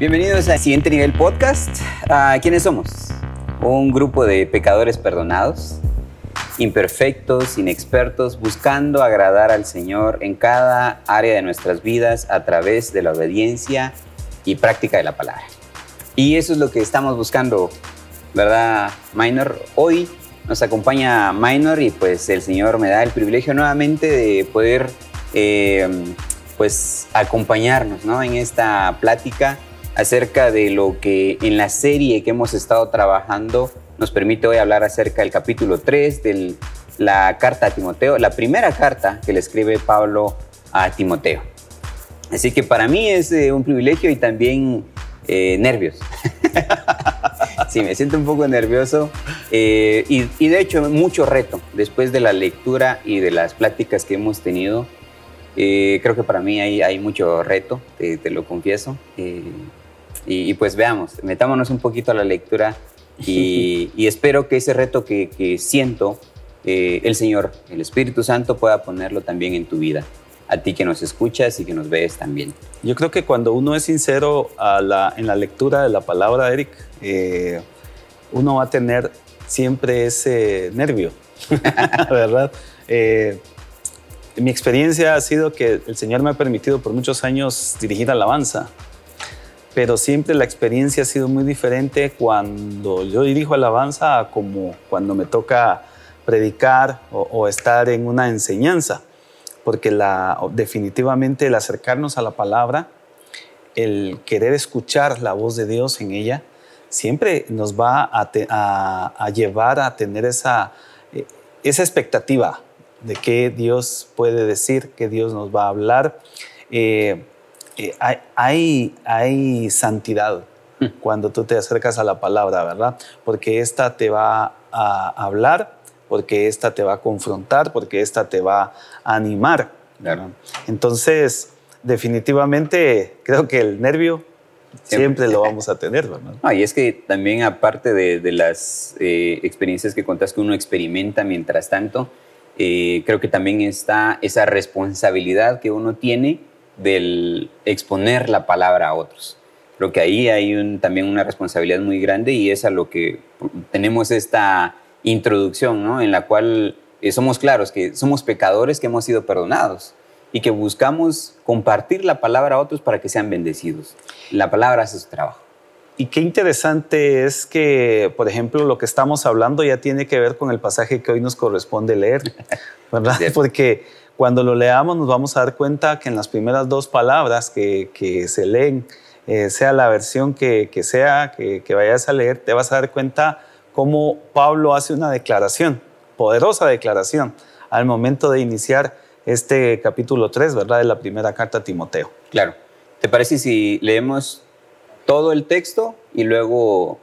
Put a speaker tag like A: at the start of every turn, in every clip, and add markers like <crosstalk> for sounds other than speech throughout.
A: Bienvenidos al Siguiente Nivel Podcast. Ah, ¿Quiénes somos? Un grupo de pecadores perdonados, imperfectos, inexpertos, buscando agradar al Señor en cada área de nuestras vidas a través de la obediencia y práctica de la palabra. Y eso es lo que estamos buscando, ¿verdad, Minor? Hoy nos acompaña Minor y pues el Señor me da el privilegio nuevamente de poder eh, pues acompañarnos ¿no? en esta plática acerca de lo que en la serie que hemos estado trabajando nos permite hoy hablar acerca del capítulo 3 de la carta a Timoteo, la primera carta que le escribe Pablo a Timoteo. Así que para mí es eh, un privilegio y también eh, nervios. <laughs> sí, me siento un poco nervioso eh, y, de hecho mucho reto después de la lectura y de las pláticas que hemos tenido. creo que para mí hay, mucho reto, te lo confieso. Y, pues veamos, metámonos un poquito a la lectura y, <laughs> espero que ese reto que, siento, eh, el Señor, el Espíritu Santo, pueda ponerlo también en tu vida. A ti que nos escuchas y que nos ves también.
B: Yo creo que cuando uno es sincero en la lectura de la palabra, Eric, eh, uno va a tener siempre ese nervio, <laughs> ¿verdad? Eh, mi experiencia ha sido que el Señor me ha permitido por muchos años dirigir alabanza pero siempre la experiencia ha sido muy diferente cuando yo dirijo alabanza como cuando me toca predicar o, estar en una enseñanza, porque la, definitivamente el acercarnos a la palabra, el querer escuchar la voz de Dios en ella, siempre nos va a, llevar a tener esa, eh, esa expectativa de qué Dios puede decir, qué Dios nos va a hablar. Eh, eh, hay, hay, santidad hmm. cuando tú te acercas a la palabra, ¿verdad? Porque esta te va a hablar, porque esta te va a confrontar, porque esta te va a animar. Entonces, definitivamente creo que el nervio siempre, lo vamos a tener, ¿verdad?
A: y es que también aparte de, las eh, experiencias que contas que uno experimenta mientras tanto, eh, creo que también está esa responsabilidad que uno tiene del exponer la palabra a otros. Creo que ahí hay también una responsabilidad muy grande y es a lo que tenemos esta introducción, ¿no? En la cual eh, somos claros que somos pecadores que hemos sido perdonados y que buscamos compartir la palabra a otros para que sean bendecidos. La palabra hace su trabajo.
B: Y qué interesante es que, por ejemplo, lo que estamos hablando ya tiene que ver con el pasaje que hoy nos corresponde leer, <laughs> ¿verdad? Porque cuando lo leamos nos vamos a dar cuenta que en las primeras dos palabras que, que se leen, eh, sea la versión que, sea que, que, vayas a leer, te vas a dar cuenta cómo Pablo hace una declaración, poderosa declaración, al momento de iniciar este capítulo 3, ¿verdad? De la primera carta a Timoteo.
A: Claro. ¿Te parece si leemos todo el texto y luego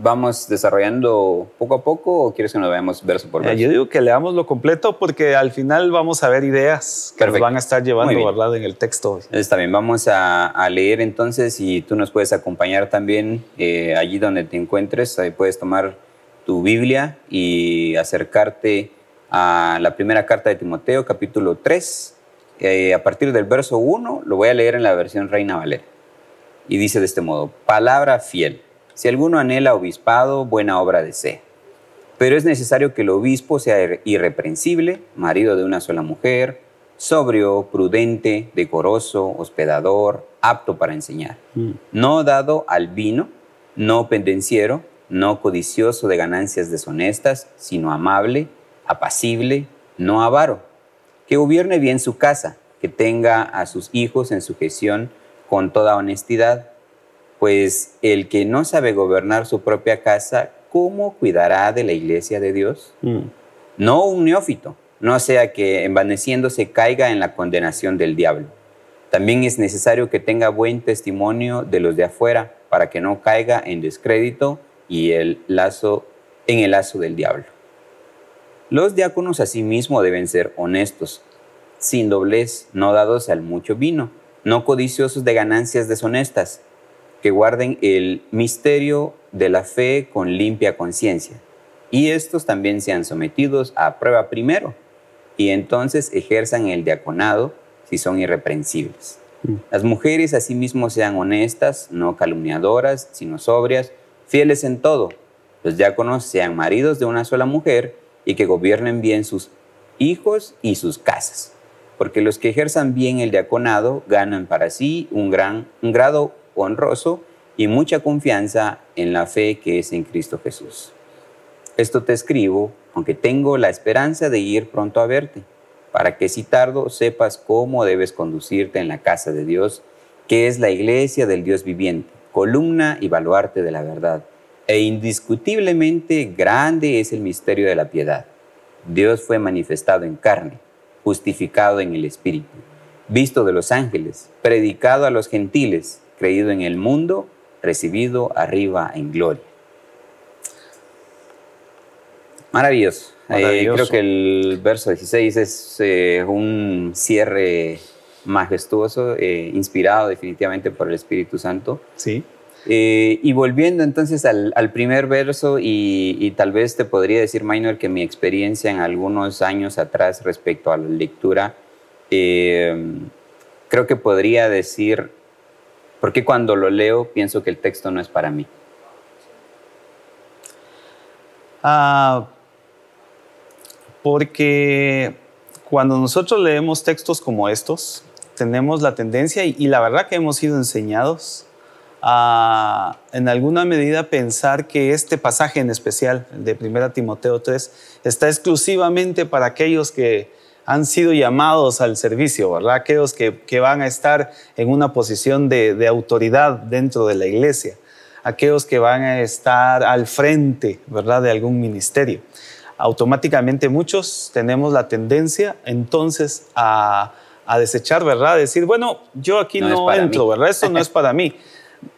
A: vamos desarrollando poco a poco o quieres que nos veamos verso por verso?
B: yo digo que leamos lo completo porque al final vamos a ver ideas que nos van a estar llevando ¿verdad? en el texto.
A: Está bien, vamos a, leer entonces y tú nos puedes acompañar también eh, allí donde te encuentres. Ahí puedes tomar tu Biblia y acercarte a la primera carta de Timoteo, capítulo 3. Eh, a partir del verso 1 lo voy a leer en la versión Reina Valera. Y dice de este modo, palabra fiel si alguno anhela obispado, buena obra desea. Pero es necesario que el obispo sea irreprensible, marido de una sola mujer, sobrio, prudente, decoroso, hospedador, apto para enseñar. Mm. No dado al vino, no pendenciero, no codicioso de ganancias deshonestas, sino amable, apacible, no avaro. Que gobierne bien su casa, que tenga a sus hijos en sujeción con toda honestidad pues el que no sabe gobernar su propia casa, ¿cómo cuidará de la iglesia de Dios? Mm. No un neófito, no sea que envaneciéndose caiga en la condenación del diablo. También es necesario que tenga buen testimonio de los de afuera para que no caiga en descrédito y el lazo, en el lazo del diablo. Los diáconos asimismo deben ser honestos, sin doblez, no dados al mucho vino, no codiciosos de ganancias deshonestas, que guarden el misterio de la fe con limpia conciencia. Y estos también sean sometidos a prueba primero y entonces ejerzan el diaconado si son irreprensibles. Mm. Las mujeres asimismo sean honestas, no calumniadoras, sino sobrias, fieles en todo. Los diáconos sean maridos de una sola mujer y que gobiernen bien sus hijos y sus casas. Porque los que ejerzan bien el diaconado ganan para sí un, gran, un grado honroso y mucha confianza en la fe que es en Cristo Jesús. Esto te escribo, aunque tengo la esperanza de ir pronto a verte, para que si tardo sepas cómo debes conducirte en la casa de Dios, que es la iglesia del Dios viviente, columna y baluarte de la verdad. E indiscutiblemente grande es el misterio de la piedad. Dios fue manifestado en carne, justificado en el Espíritu, visto de los ángeles, predicado a los gentiles, creído en el mundo recibido arriba en gloria. Maravilloso. Eh, creo que el verso 16 es eh, un cierre majestuoso, eh, inspirado definitivamente por el Espíritu Santo.
B: Sí.
A: y volviendo entonces al, primer verso, y, tal vez te podría decir, Minor, que mi experiencia en algunos años atrás respecto a la lectura, creo que podría decir porque cuando lo leo pienso que el texto no es para mí.
B: Ah, porque cuando nosotros leemos textos como estos, tenemos la tendencia, y, la verdad que hemos sido enseñados, a en alguna medida pensar que este pasaje en especial, de 1 Timoteo 3, está exclusivamente para aquellos que han sido llamados al servicio, ¿verdad? Aquellos que, que van a estar en una posición de, de, autoridad dentro de la iglesia, aquellos que van a estar al frente, ¿verdad? De algún ministerio. Automáticamente muchos tenemos la tendencia entonces a, a desechar, ¿verdad? Decir, bueno, yo aquí no, entro, ¿verdad? Esto no es para mí.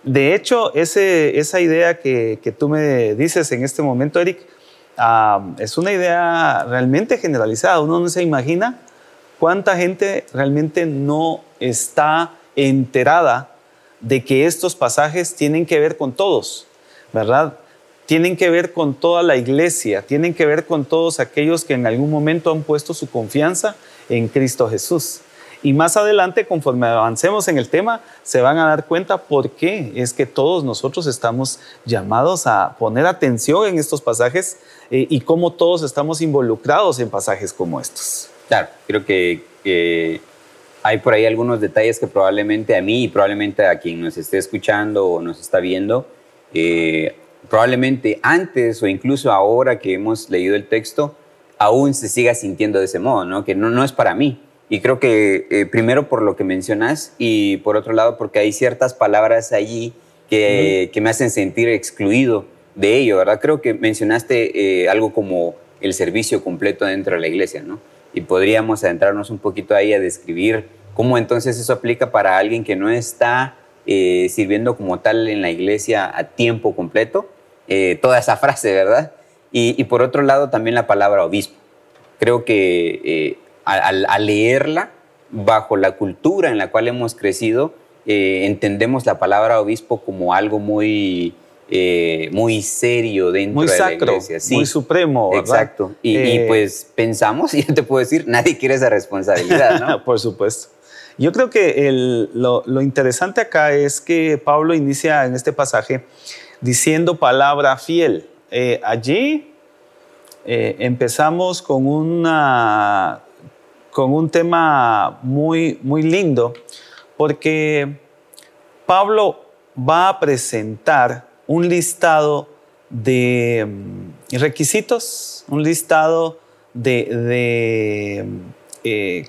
B: De hecho, ese, esa idea que, que tú me dices en este momento, Eric, es una idea realmente generalizada. Uno no se imagina cuánta gente realmente no está enterada de que estos pasajes tienen que ver con todos, ¿verdad? Tienen que ver con toda la iglesia, tienen que ver con todos aquellos que en algún momento han puesto su confianza en Cristo Jesús. Y más adelante, conforme avancemos en el tema, se van a dar cuenta por qué es que todos nosotros estamos llamados a poner atención en estos pasajes eh, y cómo todos estamos involucrados en pasajes como estos.
A: Claro, creo que, hay por ahí algunos detalles que probablemente a mí y probablemente a quien nos esté escuchando o nos está viendo, eh, probablemente antes o incluso ahora que hemos leído el texto, aún se siga sintiendo de ese modo, ¿no? que no, no es para mí. Y creo que eh, primero por lo que mencionas y por otro lado porque hay ciertas palabras allí que, que me hacen sentir excluido de ello, ¿verdad? Creo que mencionaste eh, algo como el servicio completo dentro de la iglesia, ¿no? Y podríamos adentrarnos un poquito ahí a describir cómo entonces eso aplica para alguien que no está eh, sirviendo como tal en la iglesia a tiempo completo, toda esa frase, ¿verdad? Y, por otro lado también la palabra obispo. Creo que al, leerla bajo la cultura en la cual hemos crecido, eh, entendemos la palabra obispo como algo muy, eh, muy serio dentro de la iglesia.
B: Sí, muy supremo.
A: Exacto. Y, eh, pues pensamos, y <laughs> yo te puedo decir, nadie quiere esa responsabilidad, ¿no? <laughs>
B: Por supuesto. Yo creo que lo, lo, interesante acá es que Pablo inicia en este pasaje diciendo palabra fiel. allí empezamos con una con un tema muy, muy lindo, porque Pablo va a presentar un listado de mm, requisitos, un listado de, eh,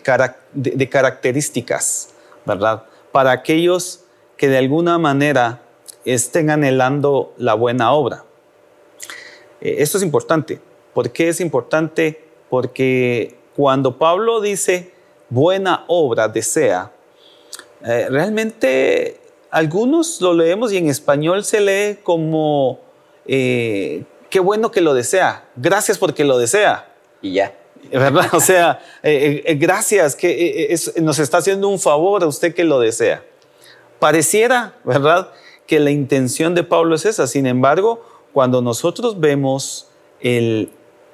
B: de, características, ¿verdad? Para aquellos que de alguna manera estén anhelando la buena obra. Eh, esto es importante. ¿Por qué es importante? Porque cuando Pablo dice buena obra desea, eh, realmente algunos lo leemos y en español se lee como eh, qué bueno que lo desea, gracias porque lo desea.
A: Y ya. <laughs>
B: ¿Verdad? O sea, eh, gracias, que nos está haciendo un favor a usted que lo desea. Pareciera, ¿verdad? Que la intención de Pablo es esa. Sin embargo, cuando nosotros vemos el,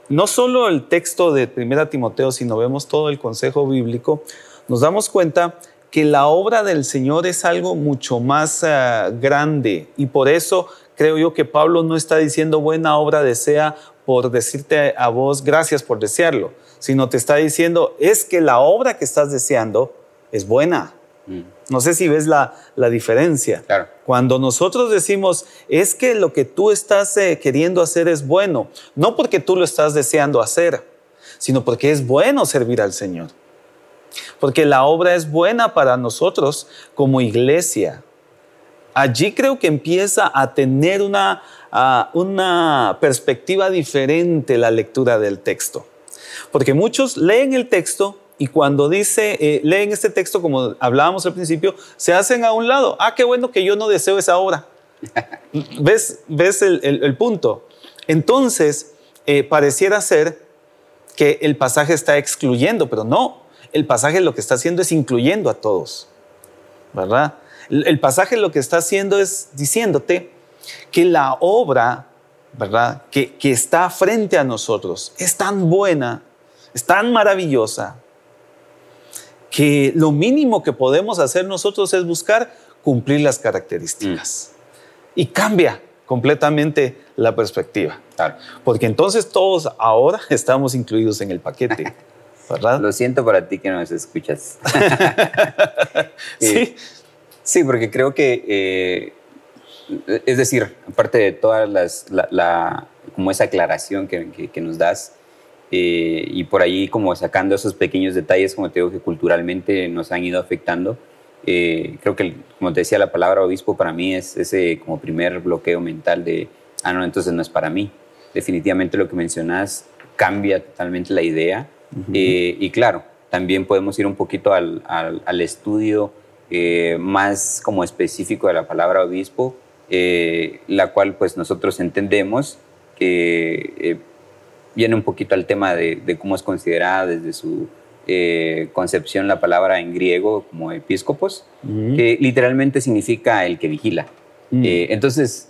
B: no solo el texto de 1 Timoteo, sino vemos todo el consejo bíblico, nos damos cuenta que la obra del Señor es algo mucho más uh, grande y por eso creo yo que Pablo no está diciendo buena obra desea por decirte a vos gracias por desearlo, sino te está diciendo es que la obra que estás deseando es buena. Mm. No sé si ves la, la diferencia.
A: Claro.
B: Cuando nosotros decimos es que lo que tú estás eh, queriendo hacer es bueno, no porque tú lo estás deseando hacer, sino porque es bueno servir al Señor. Porque la obra es buena para nosotros como iglesia. Allí creo que empieza a tener una, una perspectiva diferente la lectura del texto. Porque muchos leen el texto y cuando dice, eh, leen este texto como hablábamos al principio, se hacen a un lado. Ah, qué bueno que yo no deseo esa obra. <laughs> ¿Ves, ves el, punto? Entonces, eh, pareciera ser que el pasaje está excluyendo, pero no, el pasaje lo que está haciendo es incluyendo a todos, ¿verdad? El pasaje lo que está haciendo es diciéndote que la obra, ¿verdad? Que, que está frente a nosotros es tan buena, es tan maravillosa, que lo mínimo que podemos hacer nosotros es buscar cumplir las características. Mm. Y cambia completamente la perspectiva. Porque entonces todos ahora <laughs> estamos incluidos en el paquete. <laughs> ¿verdad?
A: Lo siento para ti que no nos escuchas. <laughs>
B: sí.
A: sí, porque creo que, eh, es decir, aparte de todas las, la, como esa aclaración que, que, nos das, eh, y por ahí como sacando esos pequeños detalles, como te digo, que culturalmente nos han ido afectando, eh, creo que, como te decía, la palabra obispo para mí es ese como primer bloqueo mental de, ah, no, entonces no es para mí. Definitivamente lo que mencionas cambia totalmente la idea. Eh, y claro, también podemos ir un poquito al, al, estudio eh, más como específico de la palabra obispo, la cual pues nosotros entendemos que viene un poquito al tema de, de cómo es considerada desde su eh, concepción la palabra en griego como episcopos, que literalmente significa el que vigila. Eh, entonces,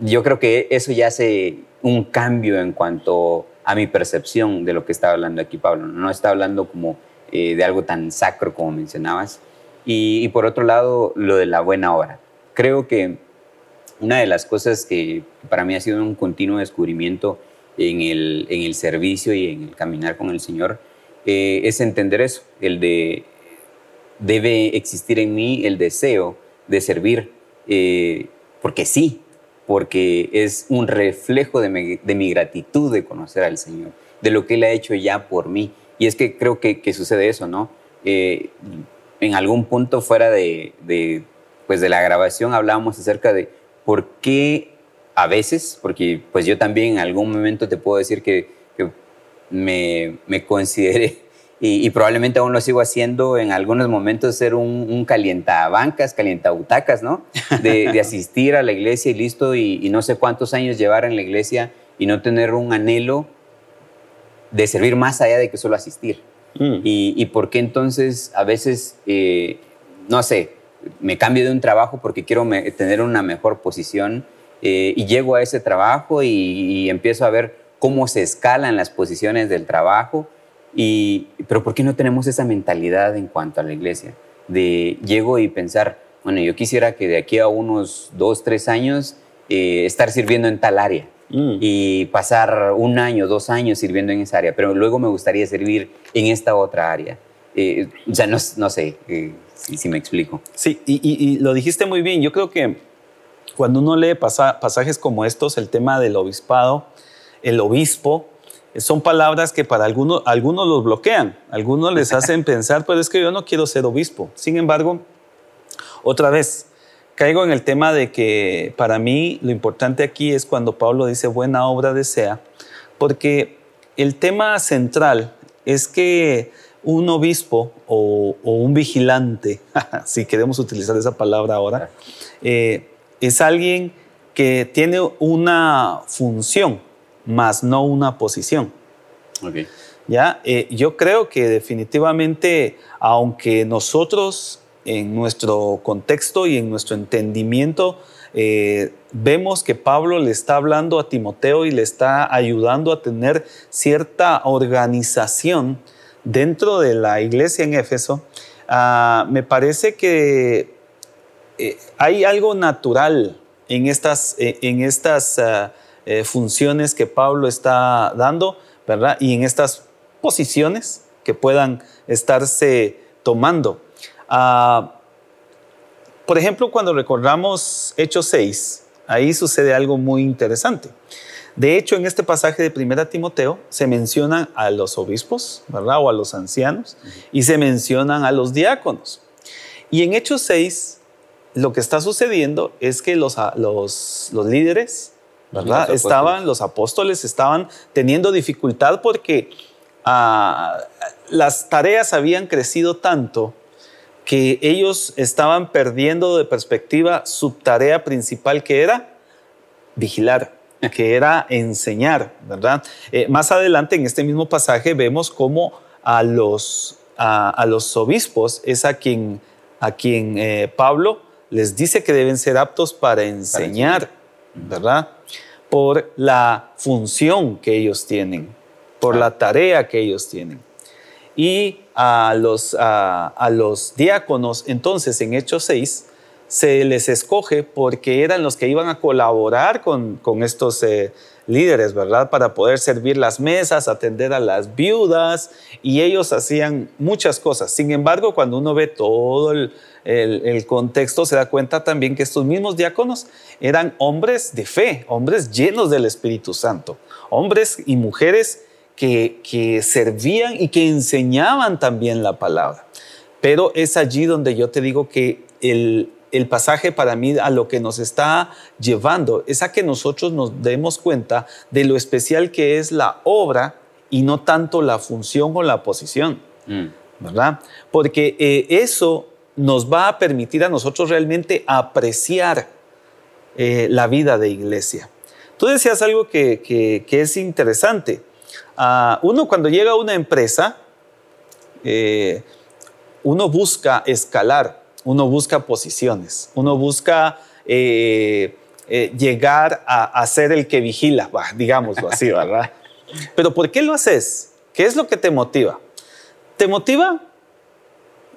A: yo creo que eso ya hace un cambio en cuanto a mi percepción de lo que está hablando aquí Pablo. No está hablando como eh, de algo tan sacro como mencionabas. Y, por otro lado, lo de la buena obra. Creo que una de las cosas que para mí ha sido un continuo descubrimiento en el, en el servicio y en el caminar con el Señor eh, es entender eso, el de debe existir en mí el deseo de servir, eh, porque sí, porque es un reflejo de mi, gratitud de conocer al Señor, de lo que Él ha hecho ya por mí. Y es que creo que, sucede eso, ¿no? Eh, en algún punto fuera de, de, pues de la grabación hablábamos acerca de por qué a veces, porque pues yo también en algún momento te puedo decir que me, me consideré, y, probablemente aún lo sigo haciendo en algunos momentos, ser un, un calientabancas, calientabutacas, ¿no? De, <laughs> asistir a la iglesia y listo, y, no sé cuántos años llevar en la iglesia y no tener un anhelo de servir más allá de que solo asistir. Mm. Y, por qué entonces a veces, eh, no sé, me cambio de un trabajo porque quiero tener una mejor posición eh, y llego a ese trabajo y empiezo a ver cómo se escalan las posiciones del trabajo. Y, pero ¿por qué no tenemos esa mentalidad en cuanto a la iglesia? De llego y pensar, bueno, yo quisiera que de aquí a unos dos, tres años eh, estar sirviendo en tal área mm. y pasar un año, dos años sirviendo en esa área, pero luego me gustaría servir en esta otra área. Eh, o sea, no, no sé eh, si, me explico.
B: Sí, y, y, lo dijiste muy bien. Yo creo que cuando uno lee pasajes como estos, el tema del obispado, el obispo, son palabras que para algunos, algunos los bloquean, algunos les <laughs> hacen pensar, pero es que yo no quiero ser obispo. Sin embargo, otra vez, caigo en el tema de que para mí lo importante aquí es cuando Pablo dice buena obra desea, porque el tema central es que un obispo o, un vigilante, <laughs> si queremos utilizar esa palabra ahora, eh, es alguien que tiene una función más no una posición. ¿Ya? Eh, yo creo que definitivamente, aunque nosotros en nuestro contexto y en nuestro entendimiento eh, vemos que Pablo le está hablando a Timoteo y le está ayudando a tener cierta organización dentro de la iglesia en Éfeso, ah, me parece que eh, hay algo natural en estas, en estas ah, eh, funciones que Pablo está dando, ¿verdad? Y en estas posiciones que puedan estarse tomando. Ah, por ejemplo, cuando recordamos Hechos 6, ahí sucede algo muy interesante. De hecho, en este pasaje de Primera Timoteo se mencionan a los obispos, ¿verdad? O a los ancianos, y se mencionan a los diáconos. Y en Hechos 6, lo que está sucediendo es que los, los, los líderes, ¿verdad? Los estaban, los apóstoles estaban teniendo dificultad porque ah, las tareas habían crecido tanto que ellos estaban perdiendo de perspectiva su tarea principal que era vigilar, que era enseñar, ¿verdad? Eh, más adelante en este mismo pasaje vemos cómo a los, a, los obispos es a quien, a quien eh, Pablo les dice que deben ser aptos para enseñar, ¿verdad? Por la función que ellos tienen, por la tarea que ellos tienen. Y a los, a, los diáconos, entonces en Hechos 6, se les escoge porque eran los que iban a colaborar con, con estos eh, líderes, ¿verdad? Para poder servir las mesas, atender a las viudas, y ellos hacían muchas cosas. Sin embargo, cuando uno ve todo el, el, contexto, se da cuenta también que estos mismos diáconos eran hombres de fe, hombres llenos del Espíritu Santo, hombres y mujeres que, servían y que enseñaban también la palabra. Pero es allí donde yo te digo que el, el pasaje para mí a lo que nos está llevando es a que nosotros nos demos cuenta de lo especial que es la obra y no tanto la función o la posición, mm. ¿verdad? Porque eh, eso nos va a permitir a nosotros realmente apreciar eh, la vida de iglesia. Tú decías algo que, que es interesante uno cuando llega a una empresa, eh, uno busca escalar, uno busca posiciones, uno busca eh, eh, llegar a, ser el que vigila, <laughs> digámoslo así, ¿verdad? Pero ¿por qué lo haces? ¿Qué es lo que te motiva? ¿Te motiva?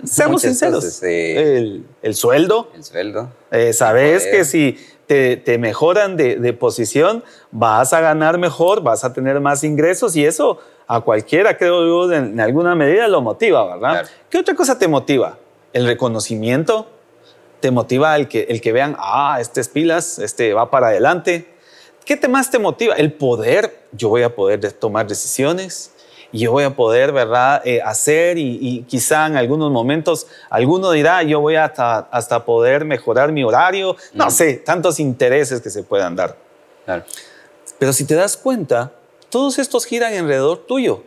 B: Seamos sinceros. el, sueldo.
A: El sueldo.
B: Sabes que si te, mejoran de, posición, vas a ganar mejor, vas a tener más ingresos y eso a cualquiera, creo yo, en, alguna medida lo motiva, ¿verdad? ¿Qué otra cosa te motiva? El reconocimiento, te motiva el que, el que vean, ah, este es pilas, este va para adelante. ¿Qué te más te motiva? El poder, yo voy a poder tomar decisiones, y yo voy a poder, ¿verdad?, eh, hacer y, quizá en algunos momentos alguno dirá, yo voy hasta, hasta poder mejorar mi horario, no mm. sé, tantos intereses que se puedan dar. Pero si te das cuenta, todos estos giran alrededor tuyo.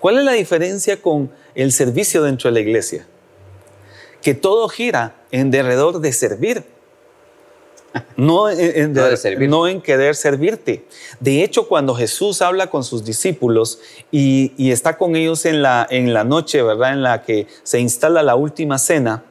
B: ¿Cuál es la diferencia con el servicio dentro de la iglesia? Que todo gira en alrededor de servir no en, querer servirte. De hecho, cuando Jesús habla con sus discípulos y, está con ellos en la, en la noche, ¿verdad? En la que se instala la última cena,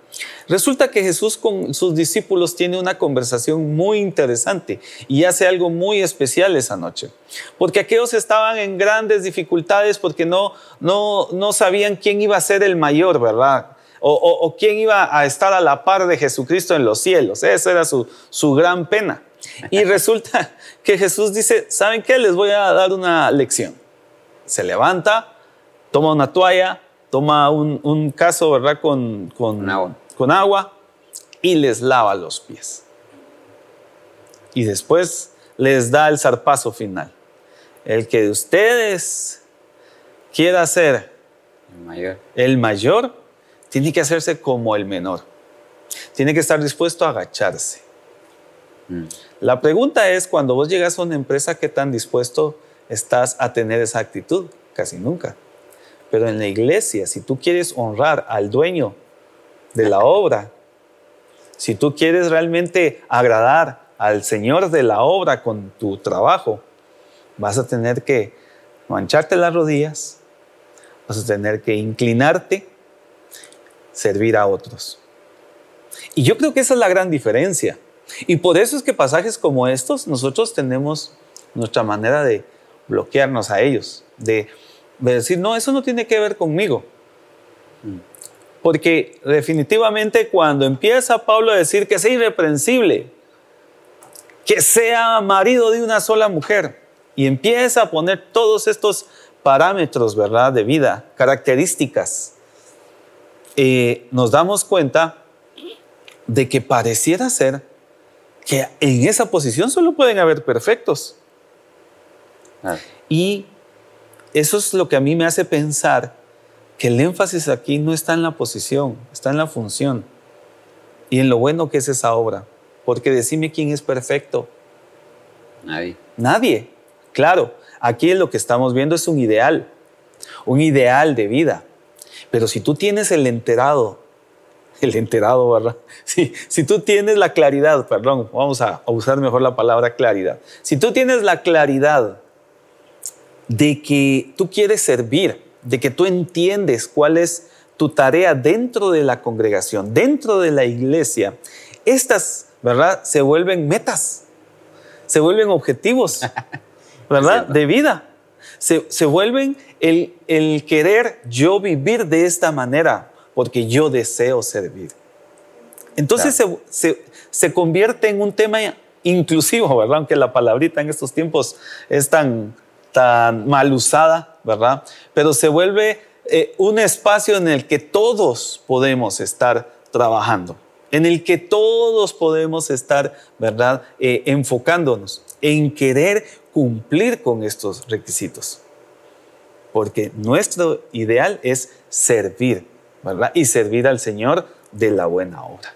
B: Resulta que Jesús con sus discípulos tiene una conversación muy interesante y hace algo muy especial esa noche. Porque aquellos estaban en grandes dificultades porque no, no, no sabían quién iba a ser el mayor, ¿verdad? o, quién iba a estar a la par de Jesucristo en los cielos. Esa era su, su gran pena. Y <laughs> resulta que Jesús dice, ¿saben qué? Les voy a dar una lección. Se levanta, toma una toalla, toma un, un caso, ¿verdad? Con, con, agua. Con agua y les lava los pies. Y después les da el zarpazo final. El que de ustedes quiera ser
A: el mayor,
B: el mayor tiene que hacerse como el menor. Tiene que estar dispuesto a agacharse. Mm. La pregunta es, cuando vos llegas a una empresa, ¿qué tan dispuesto estás a tener esa actitud? Casi nunca. Pero en la iglesia, si tú quieres honrar al dueño de la obra, si tú quieres realmente agradar al Señor de la obra con tu trabajo, vas a tener que mancharte las rodillas, vas a tener que inclinarte servir a otros. Y yo creo que esa es la gran diferencia. Y por eso es que pasajes como estos, nosotros tenemos nuestra manera de bloquearnos a ellos, de, decir, no, eso no tiene que ver conmigo. Porque definitivamente cuando empieza Pablo a decir que sea irreprensible, que sea marido de una sola mujer, y empieza a poner todos estos parámetros, ¿verdad?, de vida, características, eh, nos damos cuenta de que pareciera ser que en esa posición solo pueden haber perfectos. Ah. Y eso es lo que a mí me hace pensar que el énfasis aquí no está en la posición, está en la función y en lo bueno que es esa obra. Porque decime quién es perfecto.
A: Nadie.
B: Nadie. Claro, aquí lo que estamos viendo es un ideal, un ideal de vida. Pero si tú tienes el enterado, el enterado, <laughs> si tú tienes la claridad, perdón, vamos a usar mejor la palabra claridad. Si tú tienes la claridad de que tú quieres servir, de que tú entiendes cuál es tu tarea dentro de la congregación, dentro de la iglesia, estas, ¿verdad? Se vuelven metas, se vuelven objetivos, <laughs> ¿verdad? De vida. Se, se vuelven el, el, querer yo vivir de esta manera, porque yo deseo servir. Entonces se, se, se convierte en un tema inclusivo, ¿verdad? Aunque la palabrita en estos tiempos es tan, tan mal usada, ¿verdad? Pero se vuelve eh, un espacio en el que todos podemos estar trabajando, en el que todos podemos estar, ¿verdad? Eh, enfocándonos en querer cumplir con estos requisitos. Porque nuestro ideal es servir, ¿verdad? Y servir al Señor de la buena obra.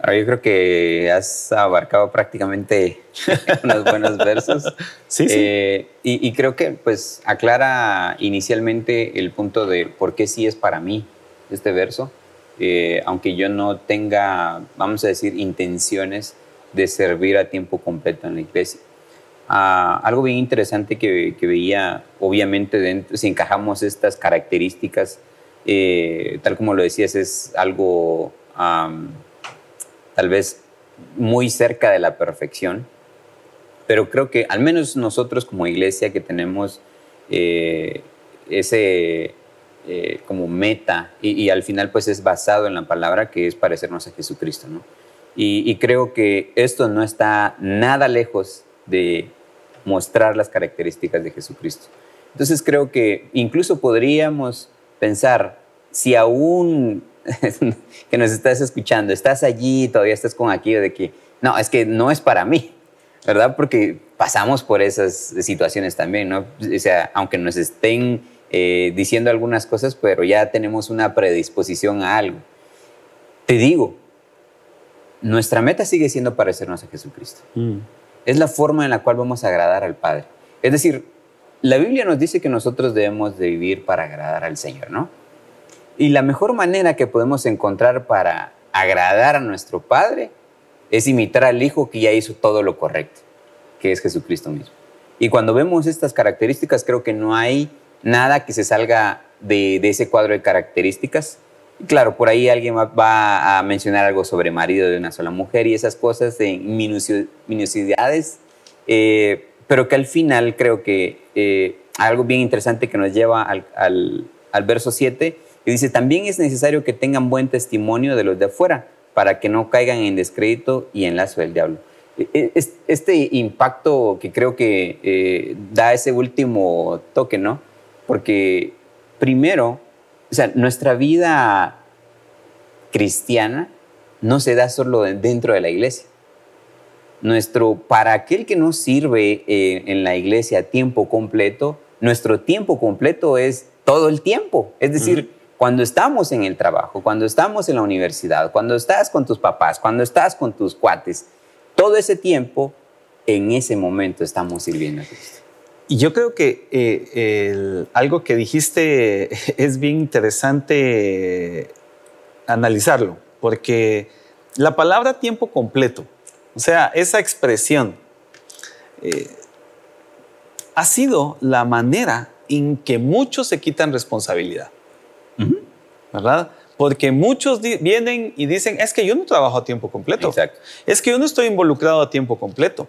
A: Ahora yo creo que has abarcado prácticamente <laughs> unos buenos versos.
B: Sí, sí.
A: Eh, y, creo que pues aclara inicialmente el punto de por qué sí es para mí este verso, eh, aunque yo no tenga, vamos a decir, intenciones de servir a tiempo completo en la iglesia. Ah, algo bien interesante que, veía, obviamente, dentro, si encajamos estas características, eh, tal como lo decías, es algo tal vez muy cerca de la perfección, pero creo que al menos nosotros como iglesia que tenemos eh, ese eh, como meta y, al final pues es basado en la palabra que es parecernos a Jesucristo, ¿no? Y, creo que esto no está nada lejos de mostrar las características de Jesucristo. Entonces creo que incluso podríamos pensar, si aún <laughs> que nos estás escuchando, estás allí, todavía estás con aquello de que, no, es que no es para mí, ¿verdad? Porque pasamos por esas situaciones también, ¿no? O sea, aunque nos estén eh, diciendo algunas cosas, pero ya tenemos una predisposición a algo. Te digo, nuestra meta sigue siendo parecernos a Jesucristo. Mm. Es la forma en la cual vamos a agradar al Padre. Es decir, la Biblia nos dice que nosotros debemos de vivir para agradar al Señor, ¿no? Y la mejor manera que podemos encontrar para agradar a nuestro Padre es imitar al Hijo que ya hizo todo lo correcto, que es Jesucristo mismo. Y cuando vemos estas características, creo que no hay nada que se salga de, ese cuadro de características. claro, por ahí alguien va a mencionar algo sobre marido de una sola mujer y esas cosas de minuciosidades, eh, pero que al final creo que eh, algo bien interesante que nos lleva al, al verso 7 y dice, también es necesario que tengan buen testimonio de los de afuera para que no caigan en descrédito y en lazo del diablo. E, e, este impacto que creo que eh, da ese último toque, ¿no? Porque primero, o sea, nuestra vida cristiana no se da solo dentro de la iglesia. Nuestro, para aquel que no sirve eh, en la iglesia a tiempo completo, nuestro tiempo completo es todo el tiempo. Es decir, cuando estamos en el trabajo, cuando estamos en la universidad, cuando estás con tus papás, cuando estás con tus cuates, todo ese tiempo, en ese momento estamos sirviendo a Cristo.
B: Y yo creo que eh, algo que dijiste <laughs> es bien interesante analizarlo, porque la palabra tiempo completo, o sea, esa expresión, eh, ha sido la manera en que muchos se quitan responsabilidad. ¿Verdad? Porque muchos vienen y dicen, es que yo no trabajo a tiempo completo. Es que yo no estoy involucrado a tiempo completo.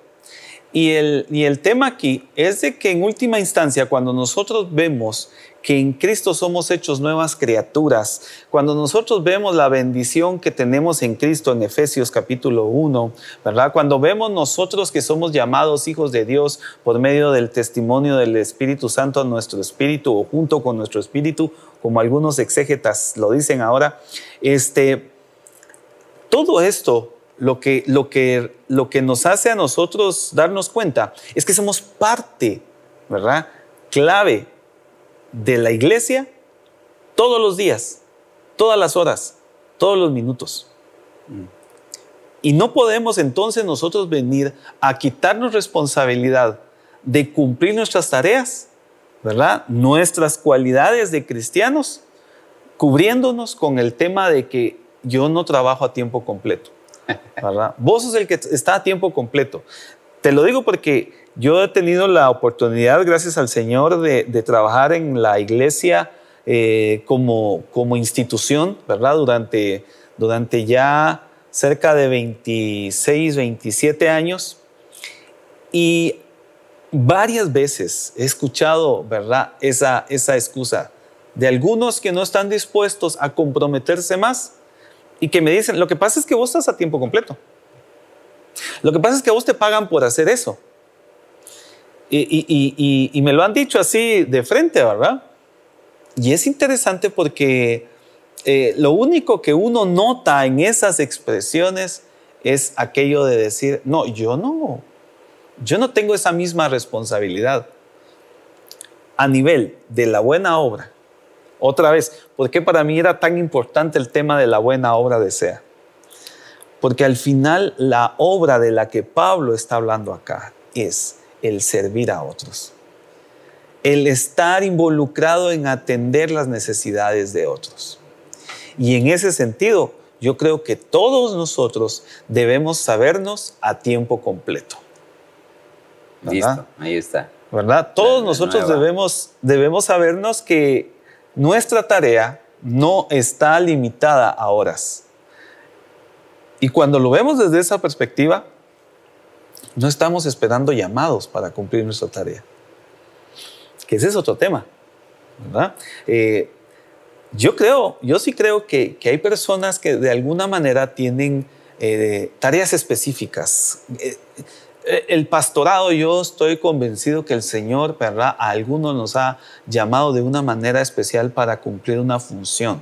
B: Y el, y el tema aquí es de que en última instancia, cuando nosotros vemos que en Cristo somos hechos nuevas criaturas. Cuando nosotros vemos la bendición que tenemos en Cristo en Efesios capítulo 1, ¿verdad? Cuando vemos nosotros que somos llamados hijos de Dios por medio del testimonio del Espíritu Santo a nuestro espíritu o junto con nuestro espíritu, como algunos exégetas lo dicen ahora, este, todo esto lo que, lo, que, lo que nos hace a nosotros darnos cuenta es que somos parte, ¿verdad? Clave de la iglesia todos los días, todas las horas, todos los minutos. Y no podemos entonces nosotros venir a quitarnos responsabilidad de cumplir nuestras tareas, ¿verdad? Nuestras cualidades de cristianos, cubriéndonos con el tema de que yo no trabajo a tiempo completo. <laughs> ¿verdad? Vos sos el que está a tiempo completo. Te lo digo porque yo he tenido la oportunidad, gracias al Señor, de, trabajar en la iglesia eh, como, como institución, ¿verdad? Durante, durante ya cerca de 26, 27 años. Y varias veces he escuchado, ¿verdad? Esa, esa excusa de algunos que no están dispuestos a comprometerse más y que me dicen, lo que pasa es que vos estás a tiempo completo. Lo que pasa es que a vos te pagan por hacer eso. Y, me lo han dicho así de frente, ¿verdad? Y es interesante porque eh, lo único que uno nota en esas expresiones es aquello de decir, no, yo no, yo no tengo esa misma responsabilidad a nivel de la buena obra otra vez, ¿por qué para mí era tan importante el tema de la buena obra de SEA? Porque al final la obra de la que Pablo está hablando acá es el servir a otros. El estar involucrado en atender las necesidades de otros. Y en ese sentido, yo creo que todos nosotros debemos sabernos a tiempo completo.
A: Listo, ahí está.
B: ¿Verdad? Todos nosotros debemos, debemos sabernos que nuestra tarea no está limitada a horas. Y cuando lo vemos desde esa perspectiva, no estamos esperando llamados para cumplir nuestra tarea. Que ese es otro tema. Eh, yo creo, yo sí creo que, hay personas que de alguna manera tienen eh, tareas específicas. Eh, el pastorado, yo estoy convencido que el Señor, ¿verdad? A algunos nos ha llamado de una manera especial para cumplir una función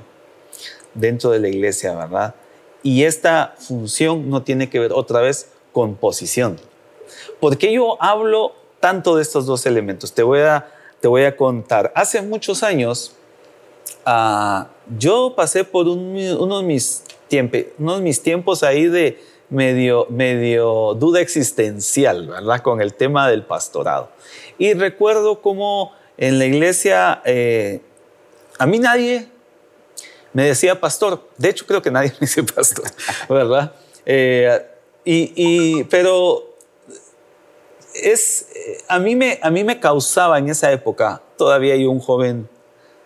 B: dentro de la iglesia, ¿verdad? Y esta función no tiene que ver otra vez con posición. ¿Por qué yo hablo tanto de estos dos elementos? Te voy a, te voy a contar. Hace muchos años, ah, yo pasé por uno, mis uno de mis tiempos ahí de, medio, medio duda existencial, ¿verdad? Con el tema del pastorado. Y recuerdo cómo en la iglesia, eh, a mí nadie me decía pastor. De hecho, creo que nadie <laughs> me dice pastor, ¿verdad? Eh, y, pero es, a, mí me, a mí me causaba en esa época, todavía yo un joven,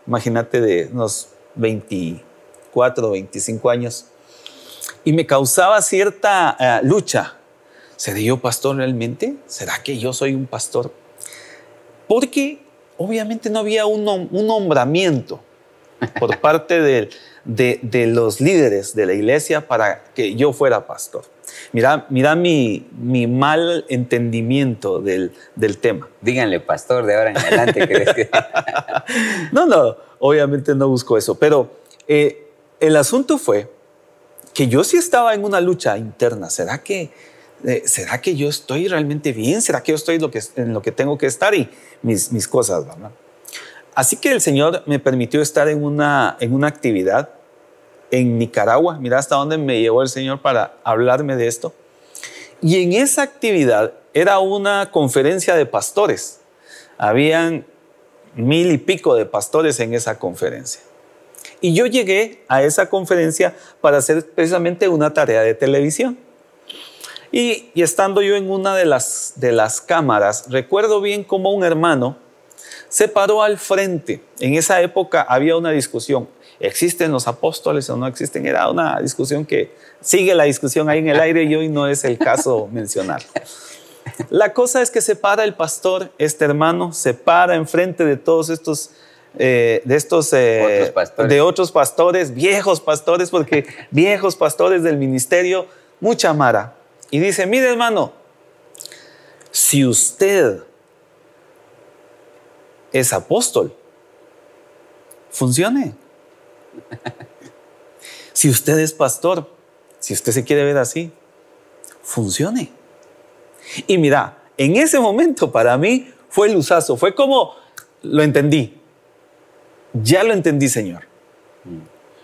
B: imagínate de unos 24, 25 años, y me causaba cierta eh, lucha. ¿Seré yo pastor realmente? ¿Será que yo soy un pastor? Porque obviamente no había un, nombramiento por <laughs> parte de, de, los líderes de la iglesia para que yo fuera pastor. Mira, mira mi, mi mal entendimiento del, del, tema.
A: Díganle, pastor, de ahora en adelante. ¿crees que... <laughs>
B: no, no, obviamente no busco eso, pero eh, el asunto fue que yo sí estaba en una lucha interna. ¿Será que, eh, ¿será que yo estoy realmente bien? ¿Será que yo estoy lo que, en lo que tengo que estar? Y mis, mis cosas, ¿verdad? Así que el Señor me permitió estar en una, en una actividad en Nicaragua. Mira hasta dónde me llevó el Señor para hablarme de esto. Y en esa actividad era una conferencia de pastores. Habían mil y pico de pastores en esa conferencia. Y yo llegué a esa conferencia para hacer precisamente una tarea de televisión. Y, estando yo en una de las, de las cámaras, recuerdo bien cómo un hermano se paró al frente. En esa época había una discusión. ¿Existen los apóstoles o no existen? Era una discusión que sigue la discusión ahí en el aire y hoy no es el caso <laughs> mencionar. La cosa es que se para el pastor, este hermano, se para enfrente de todos estos eh, de estos eh, de otros pastores, viejos pastores, porque <laughs> viejos pastores del ministerio, mucha mara. Y dice, mire hermano, si usted es apóstol, funcione. <laughs> Si usted es pastor, si usted se quiere ver así, funcione. Y mira, en ese momento para mí fue el usazo, fue como lo entendí. Ya lo entendí, Señor.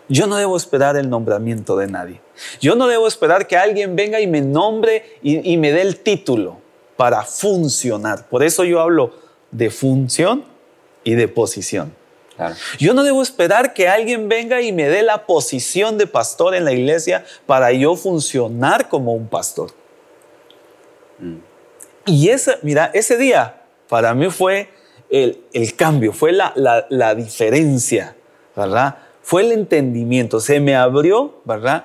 B: Yo no debo esperar el nombramiento de nadie. Yo no debo esperar que alguien venga y me nombre y, me dé el título para funcionar. Por eso yo hablo de función y de posición. Yo no debo esperar que alguien venga y me dé la posición de pastor en la iglesia para yo funcionar como un pastor. Mm. Y ese, mira, ese día para mí fue el, cambio, fue la, la, diferencia, ¿verdad? Fue el entendimiento, se me abrió, ¿verdad?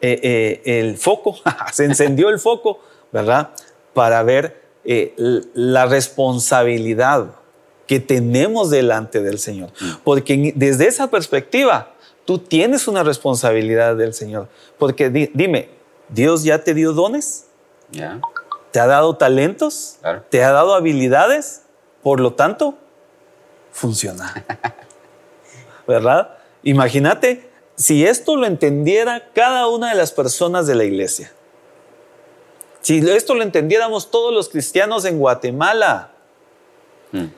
B: Eh, eh, el foco, <laughs> se encendió el foco, ¿verdad? Para ver eh, la responsabilidad que tenemos delante del Señor. Mm. Porque desde esa perspectiva, tú tienes una responsabilidad del Señor. Porque dime, ¿Dios ya te dio dones? Ya. ¿Te ha dado talentos? ¿Te ha dado habilidades? Por lo tanto, funciona. <laughs> ¿Verdad? Imagínate si esto lo entendiera cada una de las personas de la iglesia. Si esto lo entendiéramos todos los cristianos en Guatemala. Hmm.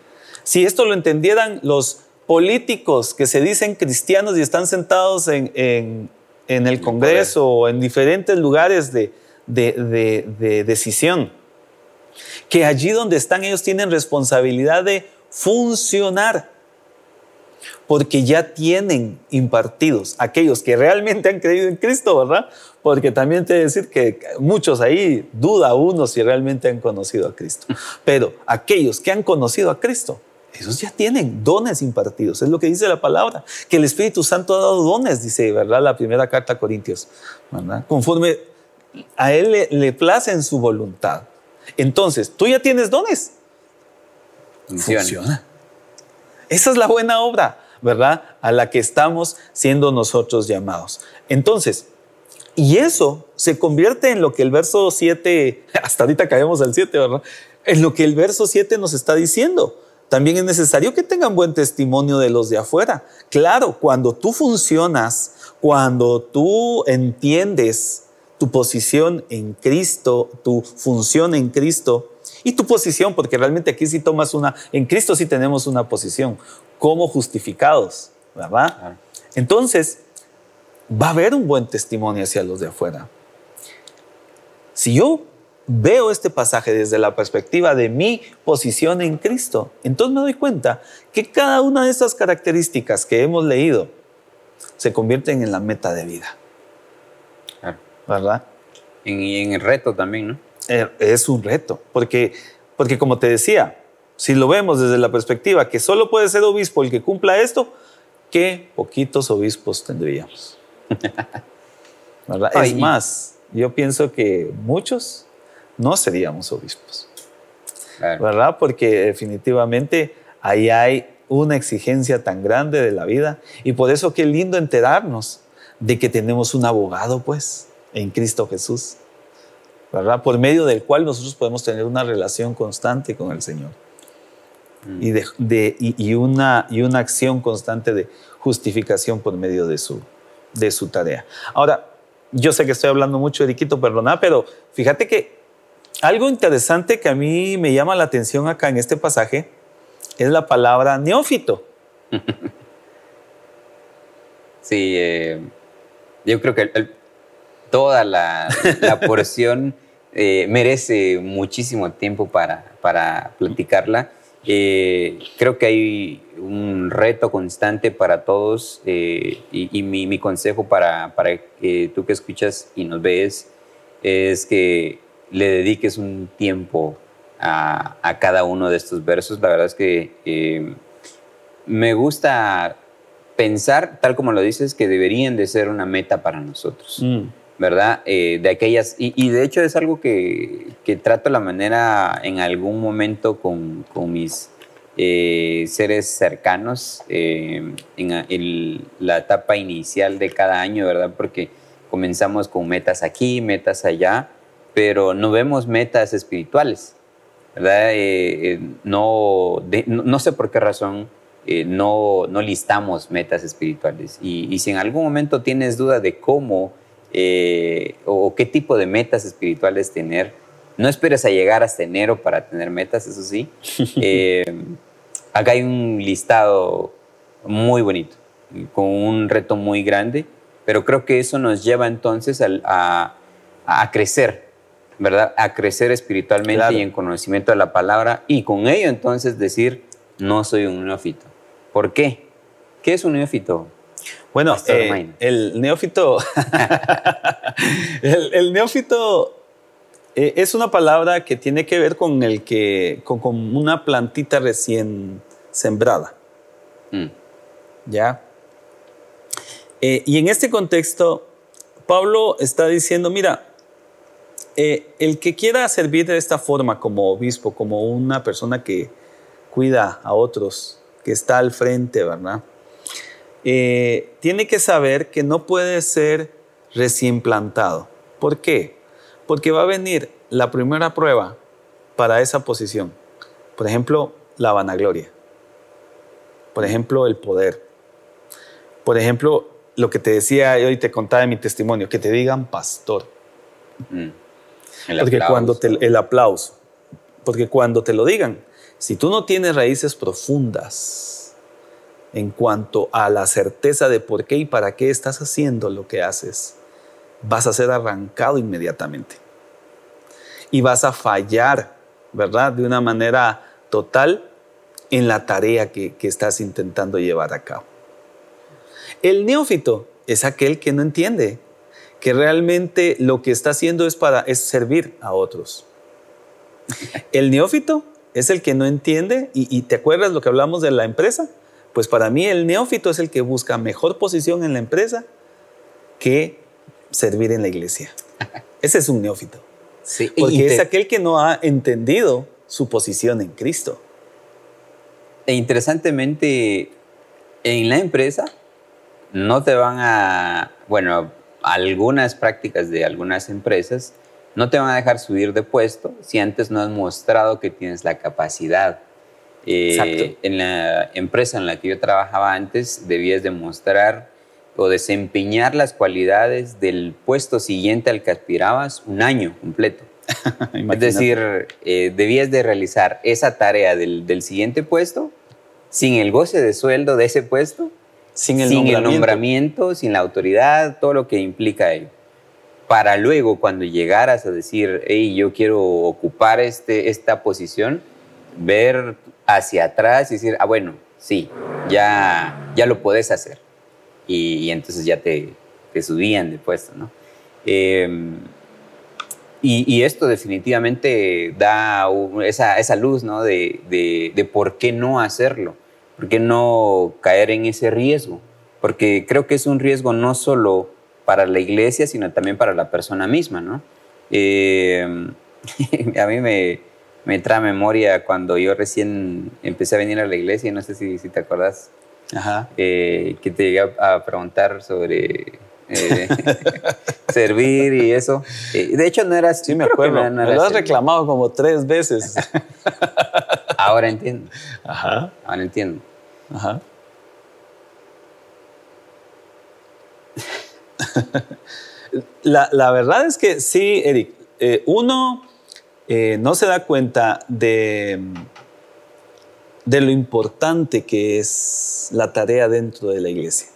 B: Si esto lo entendieran los políticos que se dicen cristianos y están sentados en, el Congreso o en diferentes lugares de, de, decisión. Que allí donde están ellos tienen responsabilidad de funcionar. Porque ya tienen impartidos aquellos que realmente han creído en Cristo, ¿verdad? Porque también te decir que muchos ahí duda uno si realmente han conocido a Cristo. Pero aquellos que han conocido a Cristo, esos ya tienen dones impartidos. Es lo que dice la palabra, que el Espíritu Santo ha dado dones, dice, ¿verdad? La primera carta a Corintios, ¿verdad? Conforme a Él le, place en su voluntad. Entonces, tú ya tienes dones. Funciona. Esa es la buena obra, ¿verdad? A la que estamos siendo nosotros llamados. Entonces, y eso se convierte en lo que el verso 7, <laughs> hasta ahorita caemos al 7, ¿verdad? En lo que el verso 7 nos está diciendo. También es necesario que tengan buen testimonio de los de afuera. Claro, cuando tú funcionas, cuando tú entiendes tu posición en Cristo, tu función en Cristo y tu posición, porque realmente aquí sí tomas una, en Cristo sí tenemos una posición, como justificados, ¿verdad? Entonces, va a haber un buen testimonio hacia los de afuera. Si yo veo este pasaje desde la perspectiva de mi posición en Cristo, entonces me doy cuenta que cada una de estas características que hemos leído se convierten en la meta de vida. ¿Verdad?
A: Y en, el reto también, ¿no?
B: Eh, es un reto, porque, porque como te decía, si lo vemos desde la perspectiva que solo puede ser obispo el que cumpla esto, qué poquitos obispos tendríamos. <laughs> ¿verdad? es más, yo pienso que muchos no seríamos obispos. ¿Verdad? Porque definitivamente ahí hay una exigencia tan grande de la vida y por eso qué lindo enterarnos de que tenemos un abogado, pues en Cristo Jesús, ¿verdad? Por medio del cual nosotros podemos tener una relación constante con el Señor mm. y, de, y, una, y una acción constante de justificación por medio de su, de su tarea. Ahora, yo sé que estoy hablando mucho, Eriquito, perdona, pero fíjate que algo interesante que a mí me llama la atención acá en este pasaje es la palabra neófito. <laughs>
A: Sí, eh, yo creo que el, toda la, <laughs> porción eh, merece muchísimo tiempo para, para platicarla. Eh, creo que hay un reto constante para todos eh, y, mi, consejo para, para tú que escuchas y nos ves es que le dediques un tiempo a, a cada uno de estos versos. La verdad es que me gusta pensar, tal como lo dices, que deberían de ser una meta para nosotros. Mm. ¿Verdad? Eh, de aquellas, y, de hecho es algo que, que, trato la manera en algún momento con, con mis eh, seres cercanos eh, en, la etapa inicial de cada año, ¿verdad? Porque comenzamos con metas aquí, metas allá, pero no vemos metas espirituales, ¿verdad? no, no, sé por qué razón no, no listamos metas espirituales. Y, y, si en algún momento tienes duda de cómo o qué tipo de metas espirituales tener, no esperes a llegar hasta enero para tener metas, eso sí. <laughs> Eh, acá hay un listado muy bonito, con un reto muy grande, pero creo que eso nos lleva entonces a, crecer, ¿verdad? A crecer espiritualmente y en conocimiento de la palabra y con ello entonces decir, no soy un neófito. ¿Por qué? ¿Qué es un neófito?
B: Bueno, eh, el neófito, <laughs> el neófito eh, es una palabra que tiene que ver con, el que, con, una plantita recién sembrada. Mm. ¿Ya? Eh, y en este contexto, Pablo está diciendo, mira, el que quiera servir de esta forma como obispo, como una persona que cuida a otros, que está al frente, ¿verdad? Tiene que saber que no puede ser recién plantado. ¿Por qué? Porque va a venir la primera prueba para esa posición. Por ejemplo, la vanagloria. Por ejemplo, el poder. Por ejemplo, lo que te decía hoy te contaba en mi testimonio, que te digan pastor. Mm. El Porque aplauso. cuando te, el aplauso. Porque cuando te lo digan, si tú no tienes raíces profundas en cuanto a la certeza de por qué y para qué estás haciendo lo que haces, vas a ser arrancado inmediatamente. Y vas a fallar, ¿verdad? De una manera total en la tarea que, estás intentando llevar a cabo. El neófito es aquel que no entiende que realmente lo que está haciendo es para es servir a otros. El neófito es el que no entiende y, y, te acuerdas lo que hablamos de la empresa. Pues para mí el neófito es el que busca mejor posición en la empresa que servir en la iglesia. <laughs> Ese es un neófito. Sí, porque es aquel que no ha entendido su posición en Cristo.
A: E interesantemente, en la empresa no te van a, bueno, algunas prácticas de algunas empresas no te van a dejar subir de puesto si antes no has mostrado que tienes la capacidad. Eh, en la empresa en la que yo trabajaba antes, debías demostrar o desempeñar las cualidades del puesto siguiente al que aspirabas un año completo. <laughs> es decir, eh, debías de realizar esa tarea del, del, siguiente puesto sin el goce de sueldo de ese puesto, sin, el, nombramiento. sin la autoridad, todo lo que implica ello. Para luego, cuando llegaras a decir, hey, yo quiero ocupar este, esta posición, ver hacia atrás y decir, ah, bueno, sí, ya, ya lo puedes hacer y, entonces ya te, te, subían de puesto, ¿no? Em, y, esto definitivamente da esa, esa, luz, ¿no? De, de, por qué no hacerlo, por qué no caer en ese riesgo, porque creo que es un riesgo no solo para la iglesia, sino también para la persona misma, ¿no? Em, <laughs> a mí me, me trae memoria cuando yo recién empecé a venir a la iglesia, no sé si, si te acuerdas, Ajá. Eh, que te llegué a, preguntar sobre eh, <laughs> servir y eso. Eh, de hecho, no era
B: Sí, me acuerdo. No, lo has reclamado como tres veces. <laughs>
A: Ahora entiendo. Ajá. Ahora entiendo. Ajá. <laughs>
B: la, la, verdad es que sí, Eric. uno no se da cuenta de de lo importante que es la tarea dentro de la iglesia.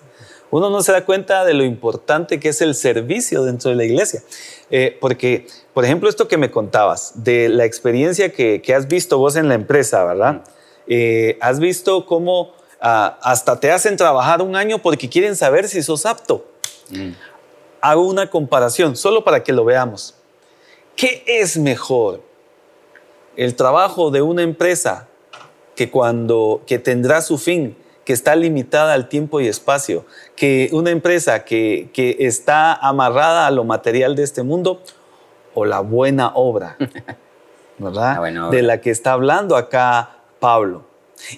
B: Uno no se da cuenta de lo importante que es el servicio dentro de la iglesia. Eh, porque, por ejemplo, esto que me contabas, de la experiencia que, has visto vos en la empresa, ¿verdad? Eh, has visto cómo ah, hasta te hacen trabajar un año porque quieren saber si sos apto. Mm. Hago una comparación, solo para que lo veamos. ¿Qué es mejor? ¿El trabajo de una empresa que cuando que tendrá su fin, que está limitada al tiempo y espacio, que una empresa que, que está amarrada a lo material de este mundo o la buena obra, <laughs> ¿verdad? de la que está hablando acá Pablo.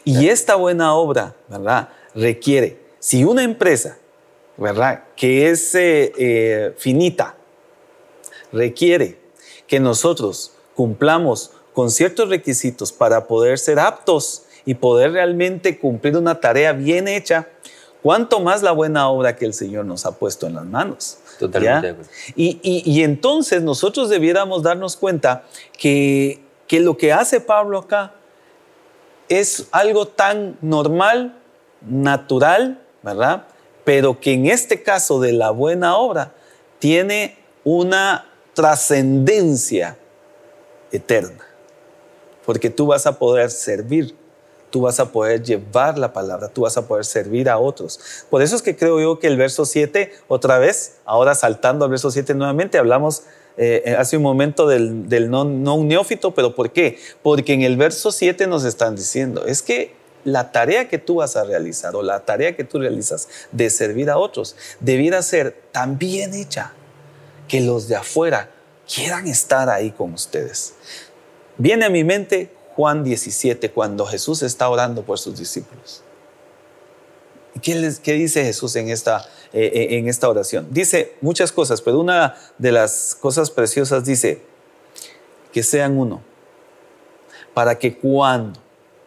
B: Y esta buena obra, ¿verdad? Requiere, si una empresa, ¿verdad? Que es eh, eh, finita, requiere que nosotros cumplamos con ciertos requisitos para poder ser aptos y poder realmente cumplir una tarea bien hecha, cuánto más la buena obra que el Señor nos ha puesto en las manos.
A: Totalmente.
B: Y, y, entonces nosotros debiéramos darnos cuenta que, que lo que hace Pablo acá es algo tan normal, natural, ¿verdad? Pero que en este caso de la buena obra tiene una trascendencia eterna, porque tú vas a poder servir tú vas a poder llevar la palabra, tú vas a poder servir a otros. Por eso es que creo yo que el verso 7, otra vez, ahora saltando al verso 7 nuevamente, hablamos eh, eh, hace un momento del, no, no, un neófito, pero ¿por qué? Porque en el verso 7 nos están diciendo, es que la tarea que tú vas a realizar o la tarea que tú realizas de servir a otros debiera ser tan bien hecha que los de afuera quieran estar ahí con ustedes. Viene a mi mente Juan 17 cuando Jesús está orando por sus discípulos. ¿Qué, les, qué dice Jesús en esta, eh, eh, en esta oración? Dice muchas cosas, pero una de las cosas preciosas dice que sean uno, para que cuando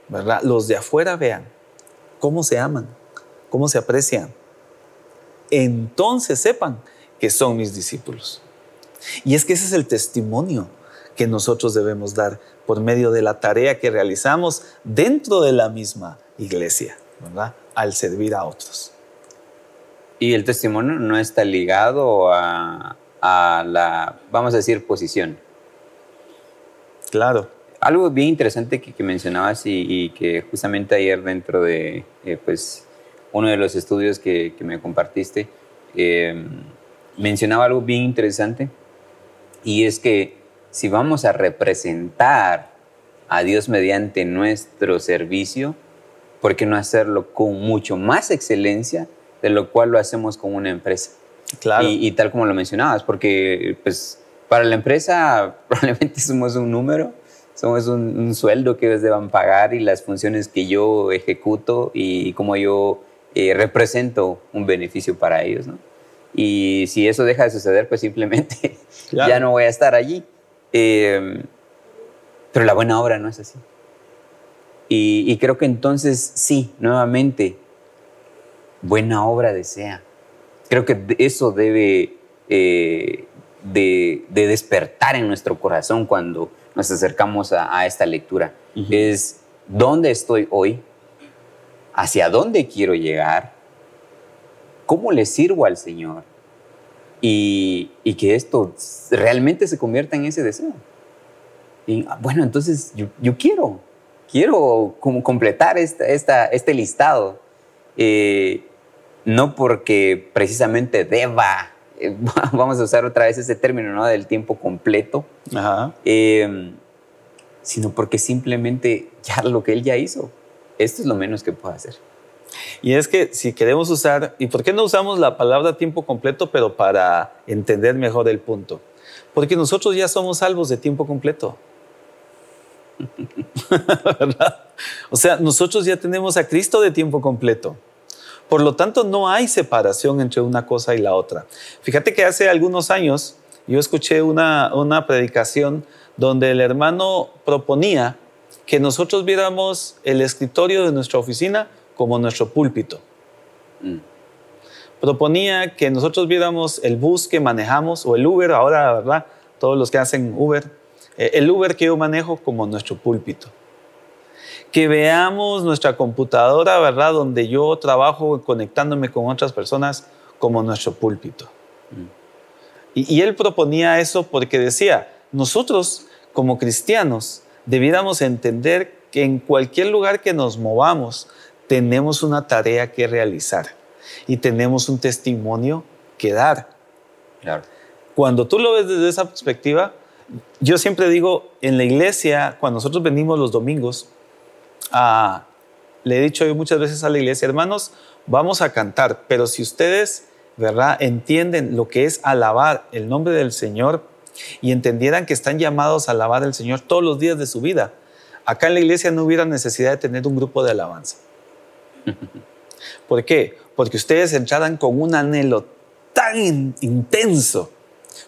B: ¿verdad? los de afuera vean cómo se aman, cómo se aprecian, entonces sepan que son mis discípulos. Y es que ese es el testimonio que nosotros debemos dar por medio de la tarea que realizamos dentro de la misma iglesia, ¿verdad? Al servir a otros.
A: Y el testimonio no está ligado a, la, vamos a decir, posición.
B: Claro.
A: Algo bien interesante que, mencionabas y, que justamente ayer dentro de eh, pues, uno de los estudios que, me compartiste, eh, mencionaba algo bien interesante y es que si vamos a representar a Dios mediante nuestro servicio, ¿por qué no hacerlo con mucho más excelencia de lo cual lo hacemos con una empresa?
B: Claro.
A: Y, tal como lo mencionabas, porque pues para la empresa <laughs> probablemente somos un número, somos un, sueldo que ellos deban pagar y las funciones que yo ejecuto y, como yo eh, represento un beneficio para ellos, ¿no? Y si eso deja de suceder, pues simplemente <laughs> ya no voy a estar allí. Eh, pero la buena obra no es así. Y, creo que entonces sí, nuevamente, buena obra desea. Creo que eso debe eh, de, despertar en nuestro corazón cuando nos acercamos a, esta lectura. Es dónde estoy hoy, hacia dónde quiero llegar, cómo le sirvo al Señor y, que esto realmente se convierta en ese deseo. Y ah, bueno, entonces yo, quiero, quiero como completar esta, esta, este listado. Eh, no porque precisamente deba, eh, <laughs> vamos a usar otra vez ese término, ¿no? Del tiempo completo, eh, sino porque simplemente ya lo que él ya hizo, esto es lo menos que puedo hacer.
B: Y es que si queremos usar, ¿y por qué no usamos la palabra tiempo completo, pero para entender mejor el punto? Porque nosotros ya somos salvos de tiempo completo. <laughs> ¿verdad? O sea, nosotros ya tenemos a Cristo de tiempo completo. Por lo tanto, no hay separación entre una cosa y la otra. Fíjate que hace algunos años yo escuché una, una predicación donde el hermano proponía que nosotros viéramos el escritorio de nuestra oficina como nuestro púlpito. Mm. Proponía que nosotros viéramos el bus que manejamos o el Uber, ahora, ¿verdad? Todos los que hacen Uber, eh, el Uber que yo manejo como nuestro púlpito. Que veamos nuestra computadora, ¿verdad? Donde yo trabajo conectándome con otras personas como nuestro púlpito. Mm. Y, y él proponía eso porque decía, nosotros como cristianos debiéramos entender que en cualquier lugar que nos movamos, tenemos una tarea que realizar y tenemos un testimonio que dar. Cuando tú lo ves desde esa perspectiva, yo siempre digo, en la iglesia, cuando nosotros venimos los domingos, ah, le he dicho yo muchas veces a la iglesia, hermanos, vamos a cantar, pero si ustedes, ¿verdad?, entienden lo que es alabar el nombre del Señor y entendieran que están llamados a alabar al Señor todos los días de su vida, acá en la iglesia no hubiera necesidad de tener un grupo de alabanza. ¿Por qué? Porque ustedes entraran con un anhelo tan intenso.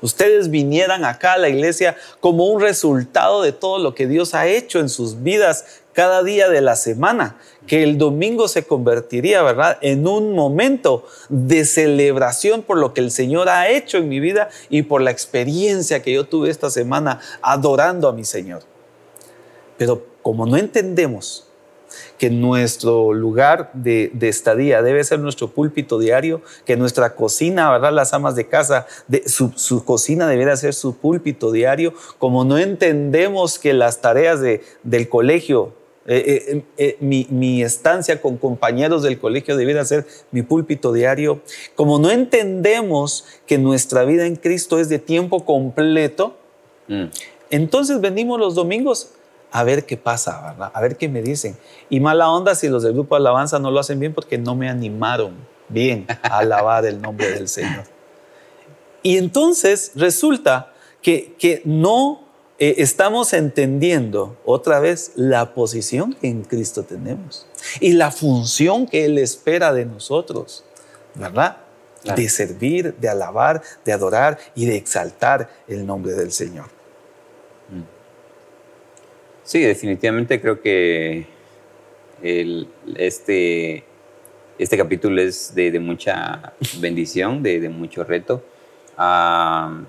B: Ustedes vinieran acá a la iglesia como un resultado de todo lo que Dios ha hecho en sus vidas cada día de la semana, que el domingo se convertiría, ¿verdad?, en un momento de celebración por lo que el Señor ha hecho en mi vida y por la experiencia que yo tuve esta semana adorando a mi Señor. Pero como no entendemos que nuestro lugar de, estadía debe ser nuestro púlpito diario, que nuestra cocina, ¿verdad? Las amas de casa, de, su, cocina debería ser su púlpito diario, como no entendemos que las tareas del colegio, eh, eh, eh, mi, mi, estancia con compañeros del colegio debiera ser mi púlpito diario, como no entendemos que nuestra vida en Cristo es de tiempo completo, mm. entonces venimos los domingos a ver qué pasa, ¿verdad? A ver qué me dicen. Y mala onda si los del grupo de alabanza no lo hacen bien porque no me animaron bien a <laughs> alabar el nombre del Señor. Y entonces resulta que, que no eh, estamos entendiendo otra vez la posición que en Cristo tenemos y la función que Él espera de nosotros, ¿verdad? De servir, de alabar, de adorar y de exaltar el nombre del Señor.
A: Sí, definitivamente creo que este, este capítulo es de, mucha bendición, de, mucho reto. Ah,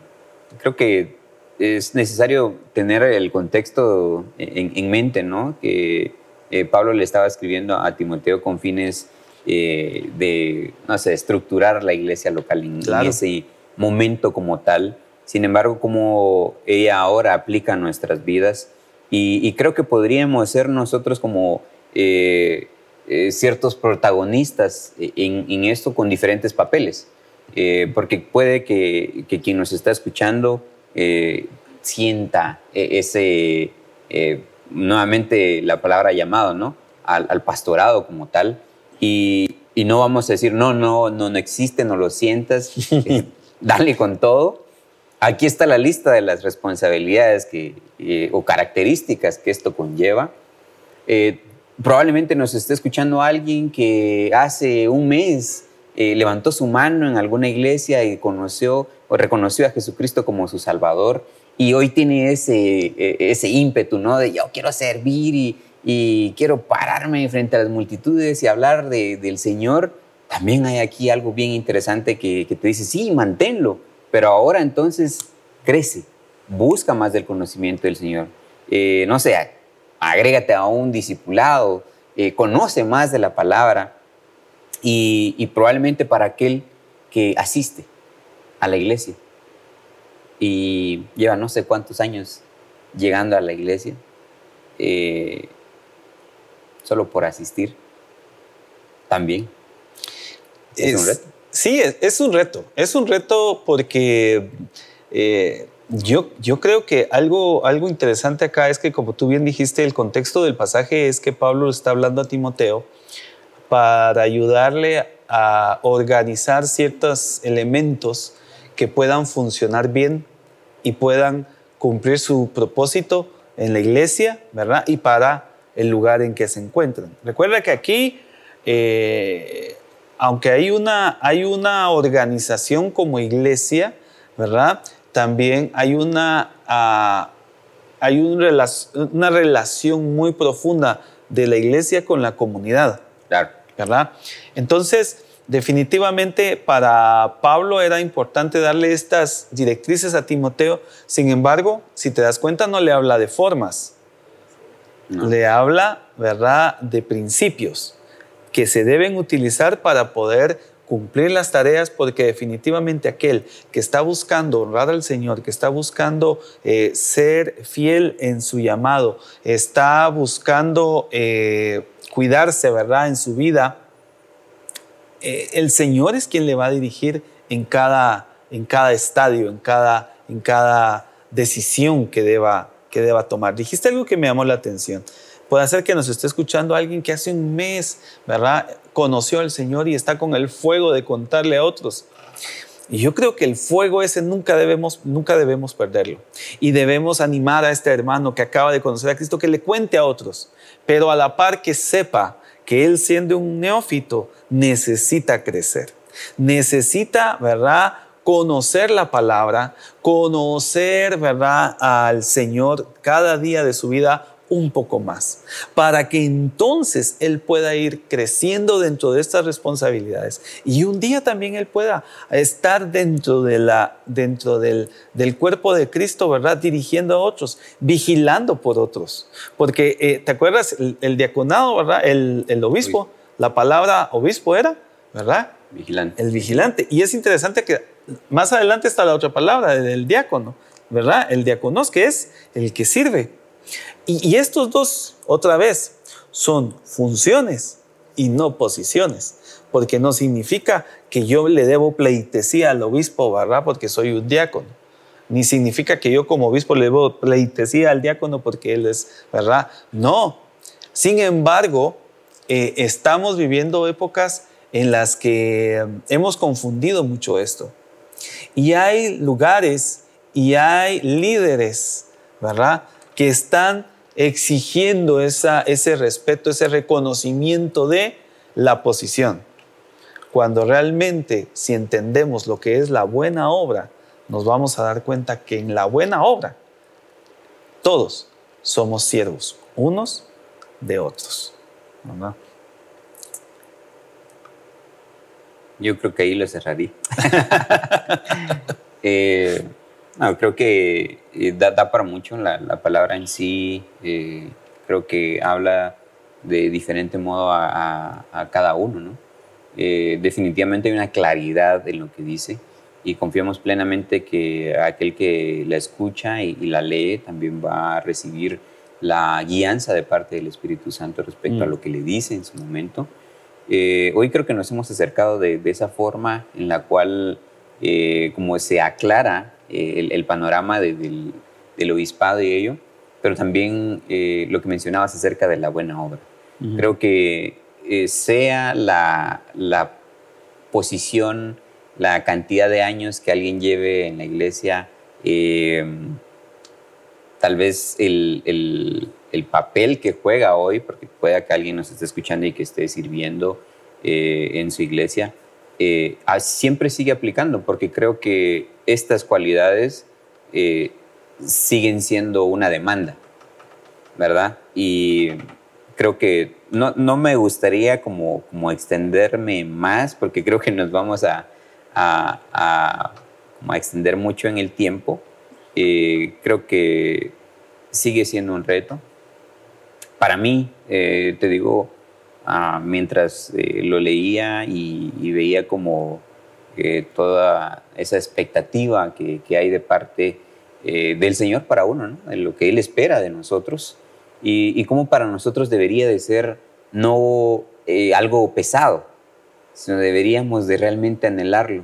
A: creo que es necesario tener el contexto en, mente, ¿no? Que eh, Pablo le estaba escribiendo a Timoteo con fines eh, de, no sé, estructurar la iglesia local en, ese momento como tal. Sin embargo, como ella ahora aplica nuestras vidas, y, creo que podríamos ser nosotros como eh, eh, ciertos protagonistas en, esto con diferentes papeles. Eh, porque puede que, quien nos está escuchando sienta e, ese, nuevamente la palabra llamado, ¿no? Al, pastorado como tal. Y, y, no vamos a decir, no, no, no, no existe, no lo sientas, <laughs> dale con todo Aquí está la lista de las responsabilidades que, eh, o características que esto conlleva. Eh, probablemente nos esté escuchando alguien que hace un mes eh, levantó su mano en alguna iglesia y conoció o reconoció a Jesucristo como su Salvador y hoy tiene ese, ese ímpetu, ¿no? De yo quiero servir y, quiero pararme frente a las multitudes y hablar de, del Señor. También hay aquí algo bien interesante que, que te dice, sí, manténlo pero ahora entonces crece, busca más del conocimiento del Señor. Eh, no sé, agrégate a un discipulado, eh, conoce más de la palabra y, probablemente para aquel que asiste a la iglesia y lleva no sé cuántos años llegando a la iglesia, eh, solo por asistir, también.
B: Es, un reto. Sí, es, un reto. Es un reto porque eh, yo, yo creo que algo, algo interesante acá es que, como tú bien dijiste, el contexto del pasaje es que Pablo está hablando a Timoteo para ayudarle a organizar ciertos elementos que puedan funcionar bien y puedan cumplir su propósito en la iglesia, ¿verdad? Y para el lugar en que se encuentran. Recuerda que aquí eh, aunque hay una, hay una organización como iglesia, ¿verdad? También hay una, ah, hay una relación muy profunda de la iglesia con la comunidad. ¿Verdad? Entonces, definitivamente para Pablo era importante darle estas directrices a Timoteo. Sin embargo, si te das cuenta, no le habla de formas. Le habla, ¿verdad?, de principios que se deben utilizar para poder cumplir las tareas, porque definitivamente aquel que está buscando honrar al Señor, que está buscando eh, ser fiel en su llamado, está buscando eh, cuidarse, ¿verdad?, en su vida, eh, el Señor es quien le va a dirigir en cada, en cada estadio, en cada, en cada decisión que deba, que deba tomar. Dijiste algo que me llamó la atención. Puede ser que nos esté escuchando alguien que hace un mes, ¿verdad? Conoció al Señor y está con el fuego de contarle a otros. Y yo creo que el fuego ese nunca debemos, nunca debemos perderlo. Y debemos animar a este hermano que acaba de conocer a Cristo que le cuente a otros, pero a la par que sepa que él siendo un neófito necesita crecer. Necesita, ¿verdad? Conocer la palabra, conocer, ¿verdad? Al Señor cada día de su vida un poco más, para que entonces Él pueda ir creciendo dentro de estas responsabilidades y un día también Él pueda estar dentro, de la, dentro del, del cuerpo de Cristo, ¿verdad? Dirigiendo a otros, vigilando por otros. Porque, eh, ¿te acuerdas? El, diaconado, ¿verdad? El, el obispo, la palabra obispo era, ¿verdad?
A: Vigilante.
B: El vigilante. Y es interesante que más adelante está la otra palabra, del diácono, ¿verdad? El diáconos, que es el que sirve. Y, estos dos, otra vez, son funciones y no posiciones, porque no significa que yo le debo pleitesía al obispo, ¿verdad? Porque soy un diácono. Ni significa que yo como obispo le debo pleitesía al diácono porque él es, ¿verdad? No. Sin embargo, eh, estamos viviendo épocas en las que um, hemos confundido mucho esto. Y hay lugares y hay líderes, ¿verdad? Que están exigiendo esa, ese respeto, ese reconocimiento de la posición. Cuando realmente, si entendemos lo que es la buena obra, nos vamos a dar cuenta que en la buena obra todos somos siervos, unos de otros.
A: Yo creo que ahí lo cerraría. <laughs> <laughs> eh, no, creo que eh, da, para mucho la, palabra en sí. Eh, creo que habla de diferente modo a, cada uno, ¿no? Eh, definitivamente hay una claridad en lo que dice y confiamos plenamente que aquel que la escucha y, la lee también va a recibir la guianza de parte del Espíritu Santo respecto a mm. lo que le dice en su momento. hoy creo que nos hemos acercado de, de esa forma en la cual, como se aclara eh, el, panorama del, obispado y ello, pero también eh, lo que mencionabas acerca de la buena obra. Creo que eh, sea la, posición, la cantidad de años que alguien lleve en la iglesia, tal vez el, papel que juega hoy, porque pueda que alguien nos esté escuchando y que esté sirviendo en su iglesia, siempre sigue aplicando, porque creo que estas cualidades eh, siguen siendo una demanda, ¿verdad? Y creo que no, no me gustaría como, como, extenderme más, porque creo que nos vamos a, a, a, extender mucho en el tiempo. Eh, creo que sigue siendo un reto. Para mí, eh, te digo, ah, mientras lo leía y, y veía como toda esa expectativa que, hay de parte eh, del Señor para uno, ¿no? en lo que Él espera de nosotros y, cómo para nosotros debería de ser no eh, algo pesado, sino deberíamos de realmente anhelarlo.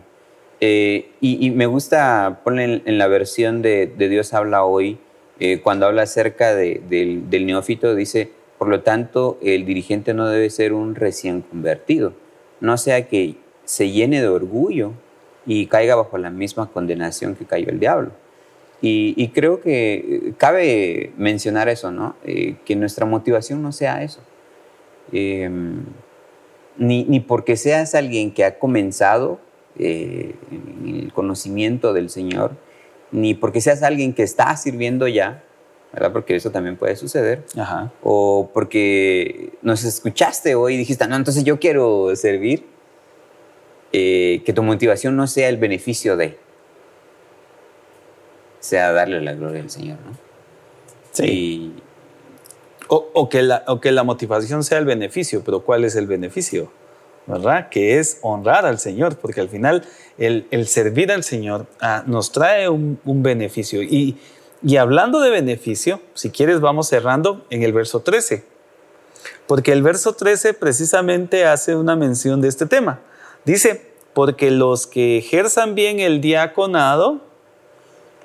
A: Eh, y, me gusta poner en, la versión de, Dios habla hoy, cuando habla acerca del, del neófito, dice, por lo tanto, el dirigente no debe ser un recién convertido, no sea que se llene de orgullo y caiga bajo la misma condenación que cayó el diablo. Y, creo que eh, cabe mencionar eso, ¿no? Eh, que nuestra motivación no sea eso. Em, ni, ni, porque seas alguien que ha comenzado eh, el conocimiento del Señor, ni porque seas alguien que está sirviendo ya, ¿verdad? Porque eso también puede suceder. O porque nos escuchaste hoy y dijiste, no, entonces yo quiero servir. Eh, que tu motivación no sea el beneficio de, sea darle la gloria al Señor, ¿no?
B: Sí. o, que la, o que la motivación sea el beneficio, pero ¿cuál es el beneficio? ¿verdad? Que es honrar al Señor, porque al final el, servir al Señor ah, nos trae un, un beneficio. Y, y, hablando de beneficio, si quieres vamos cerrando en el verso 13, porque el verso 13 precisamente hace una mención de este tema. Dice, porque los que ejerzan bien el diaconado,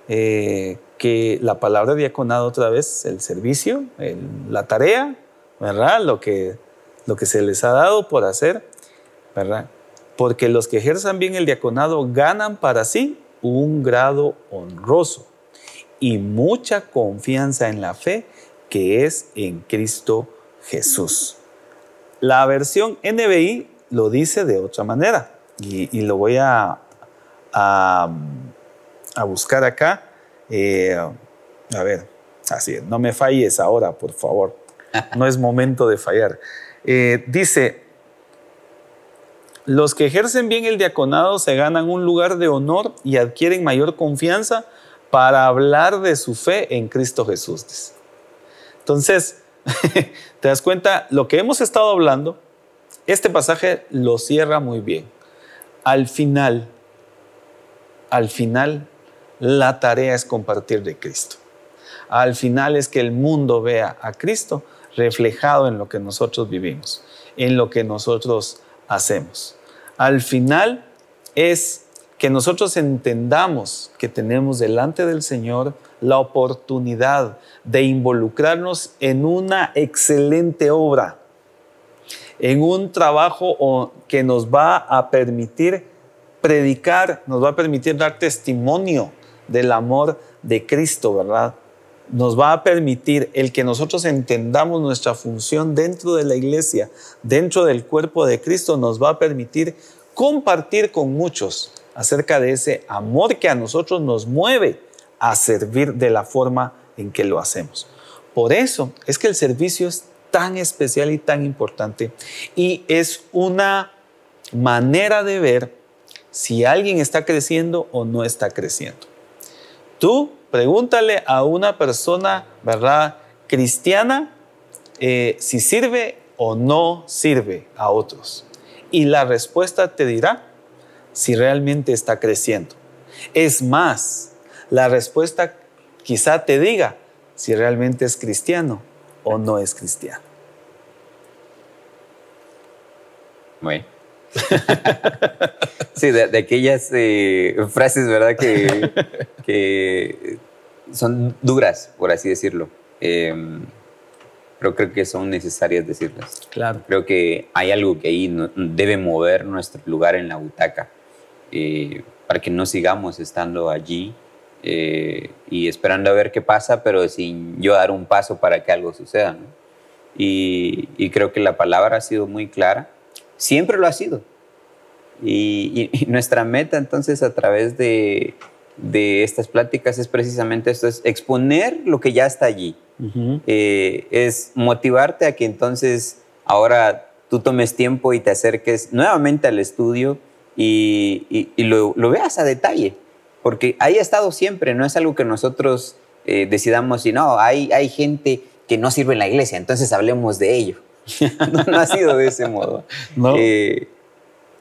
B: eh, que la palabra diaconado otra vez, el servicio, la tarea, ¿verdad? Lo que, lo que se les ha dado por hacer, ¿verdad? porque los que ejerzan bien el diaconado ganan para sí un grado honroso y mucha confianza en la fe que es en Cristo Jesús. La versión NBI lo dice de otra manera y, lo voy a, a, buscar acá. Eh, a ver, así, no me falles ahora, por favor. No es momento de fallar. Eh, dice, los que ejercen bien el diaconado se ganan un lugar de honor y adquieren mayor confianza para hablar de su fe en Cristo Jesús. Entonces, <laughs> te das cuenta, lo que hemos estado hablando, este pasaje lo cierra muy bien. Al final, al final, la tarea es compartir de Cristo. Al final es que el mundo vea a Cristo reflejado en lo que nosotros vivimos, en lo que nosotros hacemos. Al final es que nosotros entendamos que tenemos delante del Señor la oportunidad de involucrarnos en una excelente obra, en un trabajo que nos va a permitir predicar, nos va a permitir dar testimonio del amor de Cristo, ¿verdad? Nos va a permitir el que nosotros entendamos nuestra función dentro de la iglesia, dentro del cuerpo de Cristo, nos va a permitir compartir con muchos acerca de ese amor que a nosotros nos mueve a servir de la forma en que lo hacemos. Por eso es que el servicio es tan especial y tan importante y es una manera de ver si alguien está creciendo o no está creciendo. Tú pregúntale a una persona, ¿verdad? Cristiana, eh, si sirve o no sirve a otros. Y la respuesta te dirá si realmente está creciendo. Es más, la respuesta quizá te diga si realmente es cristiano o no es cristiano.
A: Bueno. sí, de, aquellas eh, frases, ¿verdad? <laughs> Que, son duras, por así decirlo. Em, pero creo que son necesarias decirlas.
B: Claro.
A: Creo que hay algo que ahí debe mover nuestro lugar en la butaca eh, para que no sigamos estando allí eh, y esperando a ver qué pasa, pero sin yo dar un paso para que algo suceda. Y, creo que la palabra ha sido muy clara, siempre lo ha sido. Y, nuestra meta entonces a través de, de, estas pláticas es precisamente esto, es exponer lo que ya está allí. Eh, es motivarte a que entonces ahora tú tomes tiempo y te acerques nuevamente al estudio y, lo, veas a detalle, porque ahí ha estado siempre, no es algo que nosotros eh, decidamos, y no, hay, hay gente que no sirve en la iglesia, entonces hablemos de ello. <laughs> no, ha sido de ese modo. <laughs> Eh,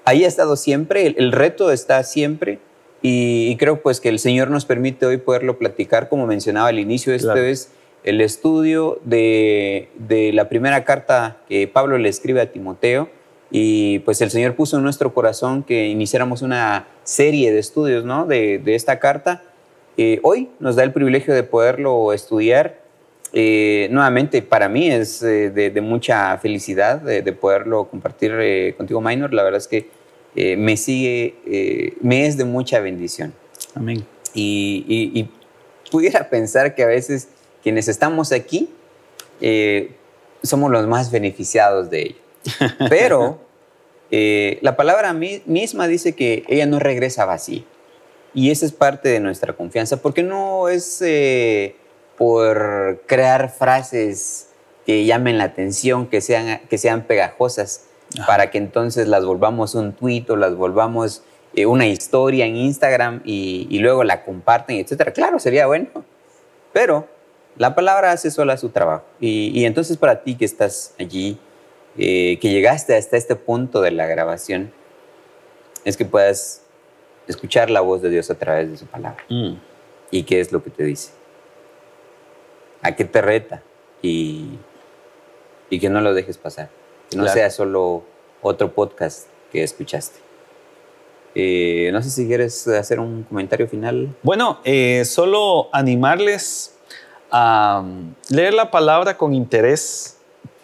A: ahí ha estado siempre, el, reto está siempre, y, creo pues que el Señor nos permite hoy poderlo platicar, como mencionaba al inicio, este es el estudio de, de, la primera carta que Pablo le escribe a Timoteo, y pues el Señor puso en nuestro corazón que iniciáramos una serie de estudios ¿no? de, esta carta. Eh, hoy nos da el privilegio de poderlo estudiar. Eh, nuevamente, para mí es eh, de, mucha felicidad de, poderlo compartir contigo, Minor. La verdad es que me sigue, me es de mucha bendición.
B: Amén.
A: Y, y, pudiera pensar que a veces quienes estamos aquí somos los más beneficiados de ello. <laughs> Pero eh, la palabra misma dice que ella no regresa vacía. Y esa es parte de nuestra confianza, porque no es eh, por crear frases que llamen la atención, que sean, que sean pegajosas, para que entonces las volvamos un tuit o las volvamos eh, una historia en Instagram y, luego la comparten, etc. Claro, sería bueno, pero la palabra hace sola su trabajo. y entonces para ti que estás allí, eh, que llegaste hasta este punto de la grabación es que puedas escuchar la voz de Dios a través de su palabra. Mm. ¿Y qué es lo que te dice? ¿A qué te reta? Y, y que no lo dejes pasar. Que no sea solo otro podcast que escuchaste. Eh, no sé si quieres hacer un comentario final.
B: Bueno, eh, solo animarles a leer la palabra con interés,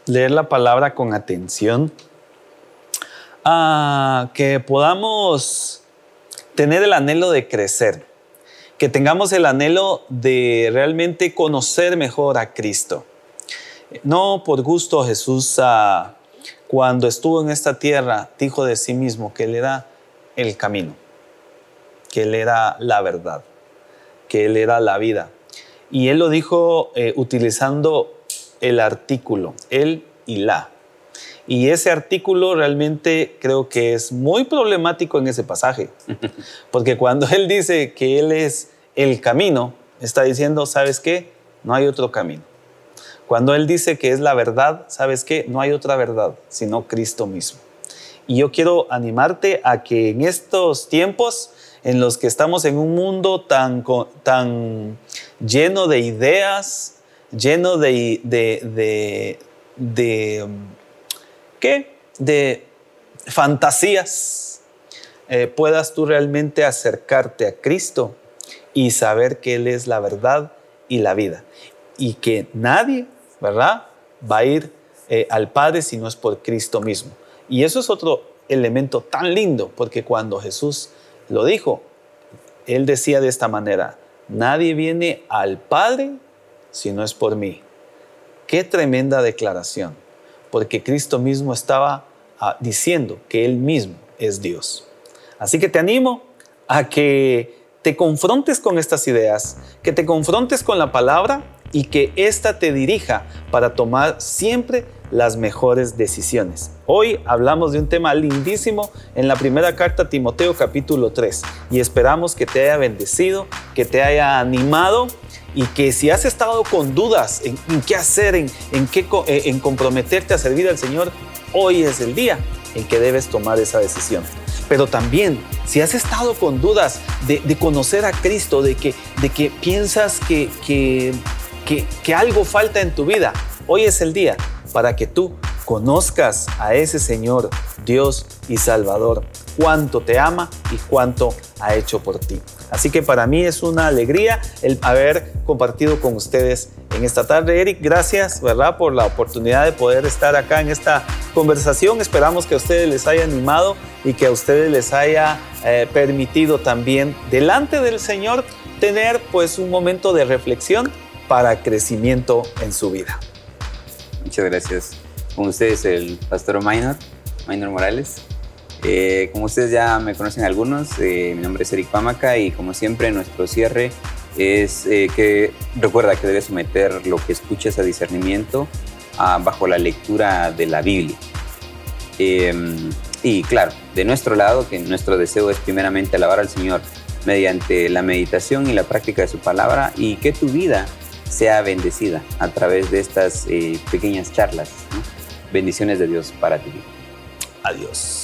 B: leer la palabra con atención, a que podamos tener el anhelo de crecer, que tengamos el anhelo de realmente conocer mejor a Cristo. No por gusto Jesús ah, cuando estuvo en esta tierra dijo de sí mismo que Él era el camino, que Él era la verdad, que Él era la vida. Y Él lo dijo eh, utilizando el artículo, Él y la. Y ese artículo realmente creo que es muy problemático en ese pasaje, <laughs> porque cuando Él dice que Él es el camino, está diciendo, ¿sabes qué? No hay otro camino. Cuando Él dice que es la verdad, ¿sabes qué? No hay otra verdad, sino Cristo mismo. Y yo quiero animarte a que en estos tiempos en los que estamos en un mundo tan, tan lleno de ideas, lleno de, de, de, ¿qué? De fantasías, eh, puedas tú realmente acercarte a Cristo y saber que Él es la verdad y la vida. Y que nadie, ¿verdad? Va a ir eh, al Padre si no es por Cristo mismo. Y eso es otro elemento tan lindo, porque cuando Jesús lo dijo, Él decía de esta manera, nadie viene al Padre si no es por mí. Qué tremenda declaración, porque Cristo mismo estaba ah, diciendo que Él mismo es Dios. Así que te animo a que te confrontes con estas ideas, que te confrontes con la palabra y que ésta te dirija para tomar siempre las mejores decisiones. Hoy hablamos de un tema lindísimo en la primera carta a Timoteo capítulo 3 y esperamos que te haya bendecido, que te haya animado y que si has estado con dudas en, qué hacer, en, qué, eh, en comprometerte a servir al Señor, hoy es el día en que debes tomar esa decisión. Pero también, si has estado con dudas de, conocer a Cristo, de que, de que piensas que, que, que algo falta en tu vida, hoy es el día para que tú conozcas a ese Señor, Dios y Salvador, cuánto te ama y cuánto ha hecho por ti. Así que para mí es una alegría el haber compartido con ustedes en esta tarde. Eric, gracias, ¿verdad? Por la oportunidad de poder estar acá en esta conversación. Esperamos que a ustedes les haya animado y que a ustedes les haya eh, permitido también delante del Señor tener pues un momento de reflexión para crecimiento en su vida.
A: Muchas gracias. Con ustedes el pastor Minor, Minor Morales. Eh, como ustedes ya me conocen algunos, eh, mi nombre es Eric Pamaca y como siempre nuestro cierre es eh, que recuerda que debes someter lo que escuches a discernimiento ah, bajo la lectura de la Biblia. Em, y claro, de nuestro lado, que nuestro deseo es primeramente alabar al Señor mediante la meditación y la práctica de su palabra y que tu vida sea bendecida a través de estas pequeñas charlas. Bendiciones de Dios para ti.
B: Adiós.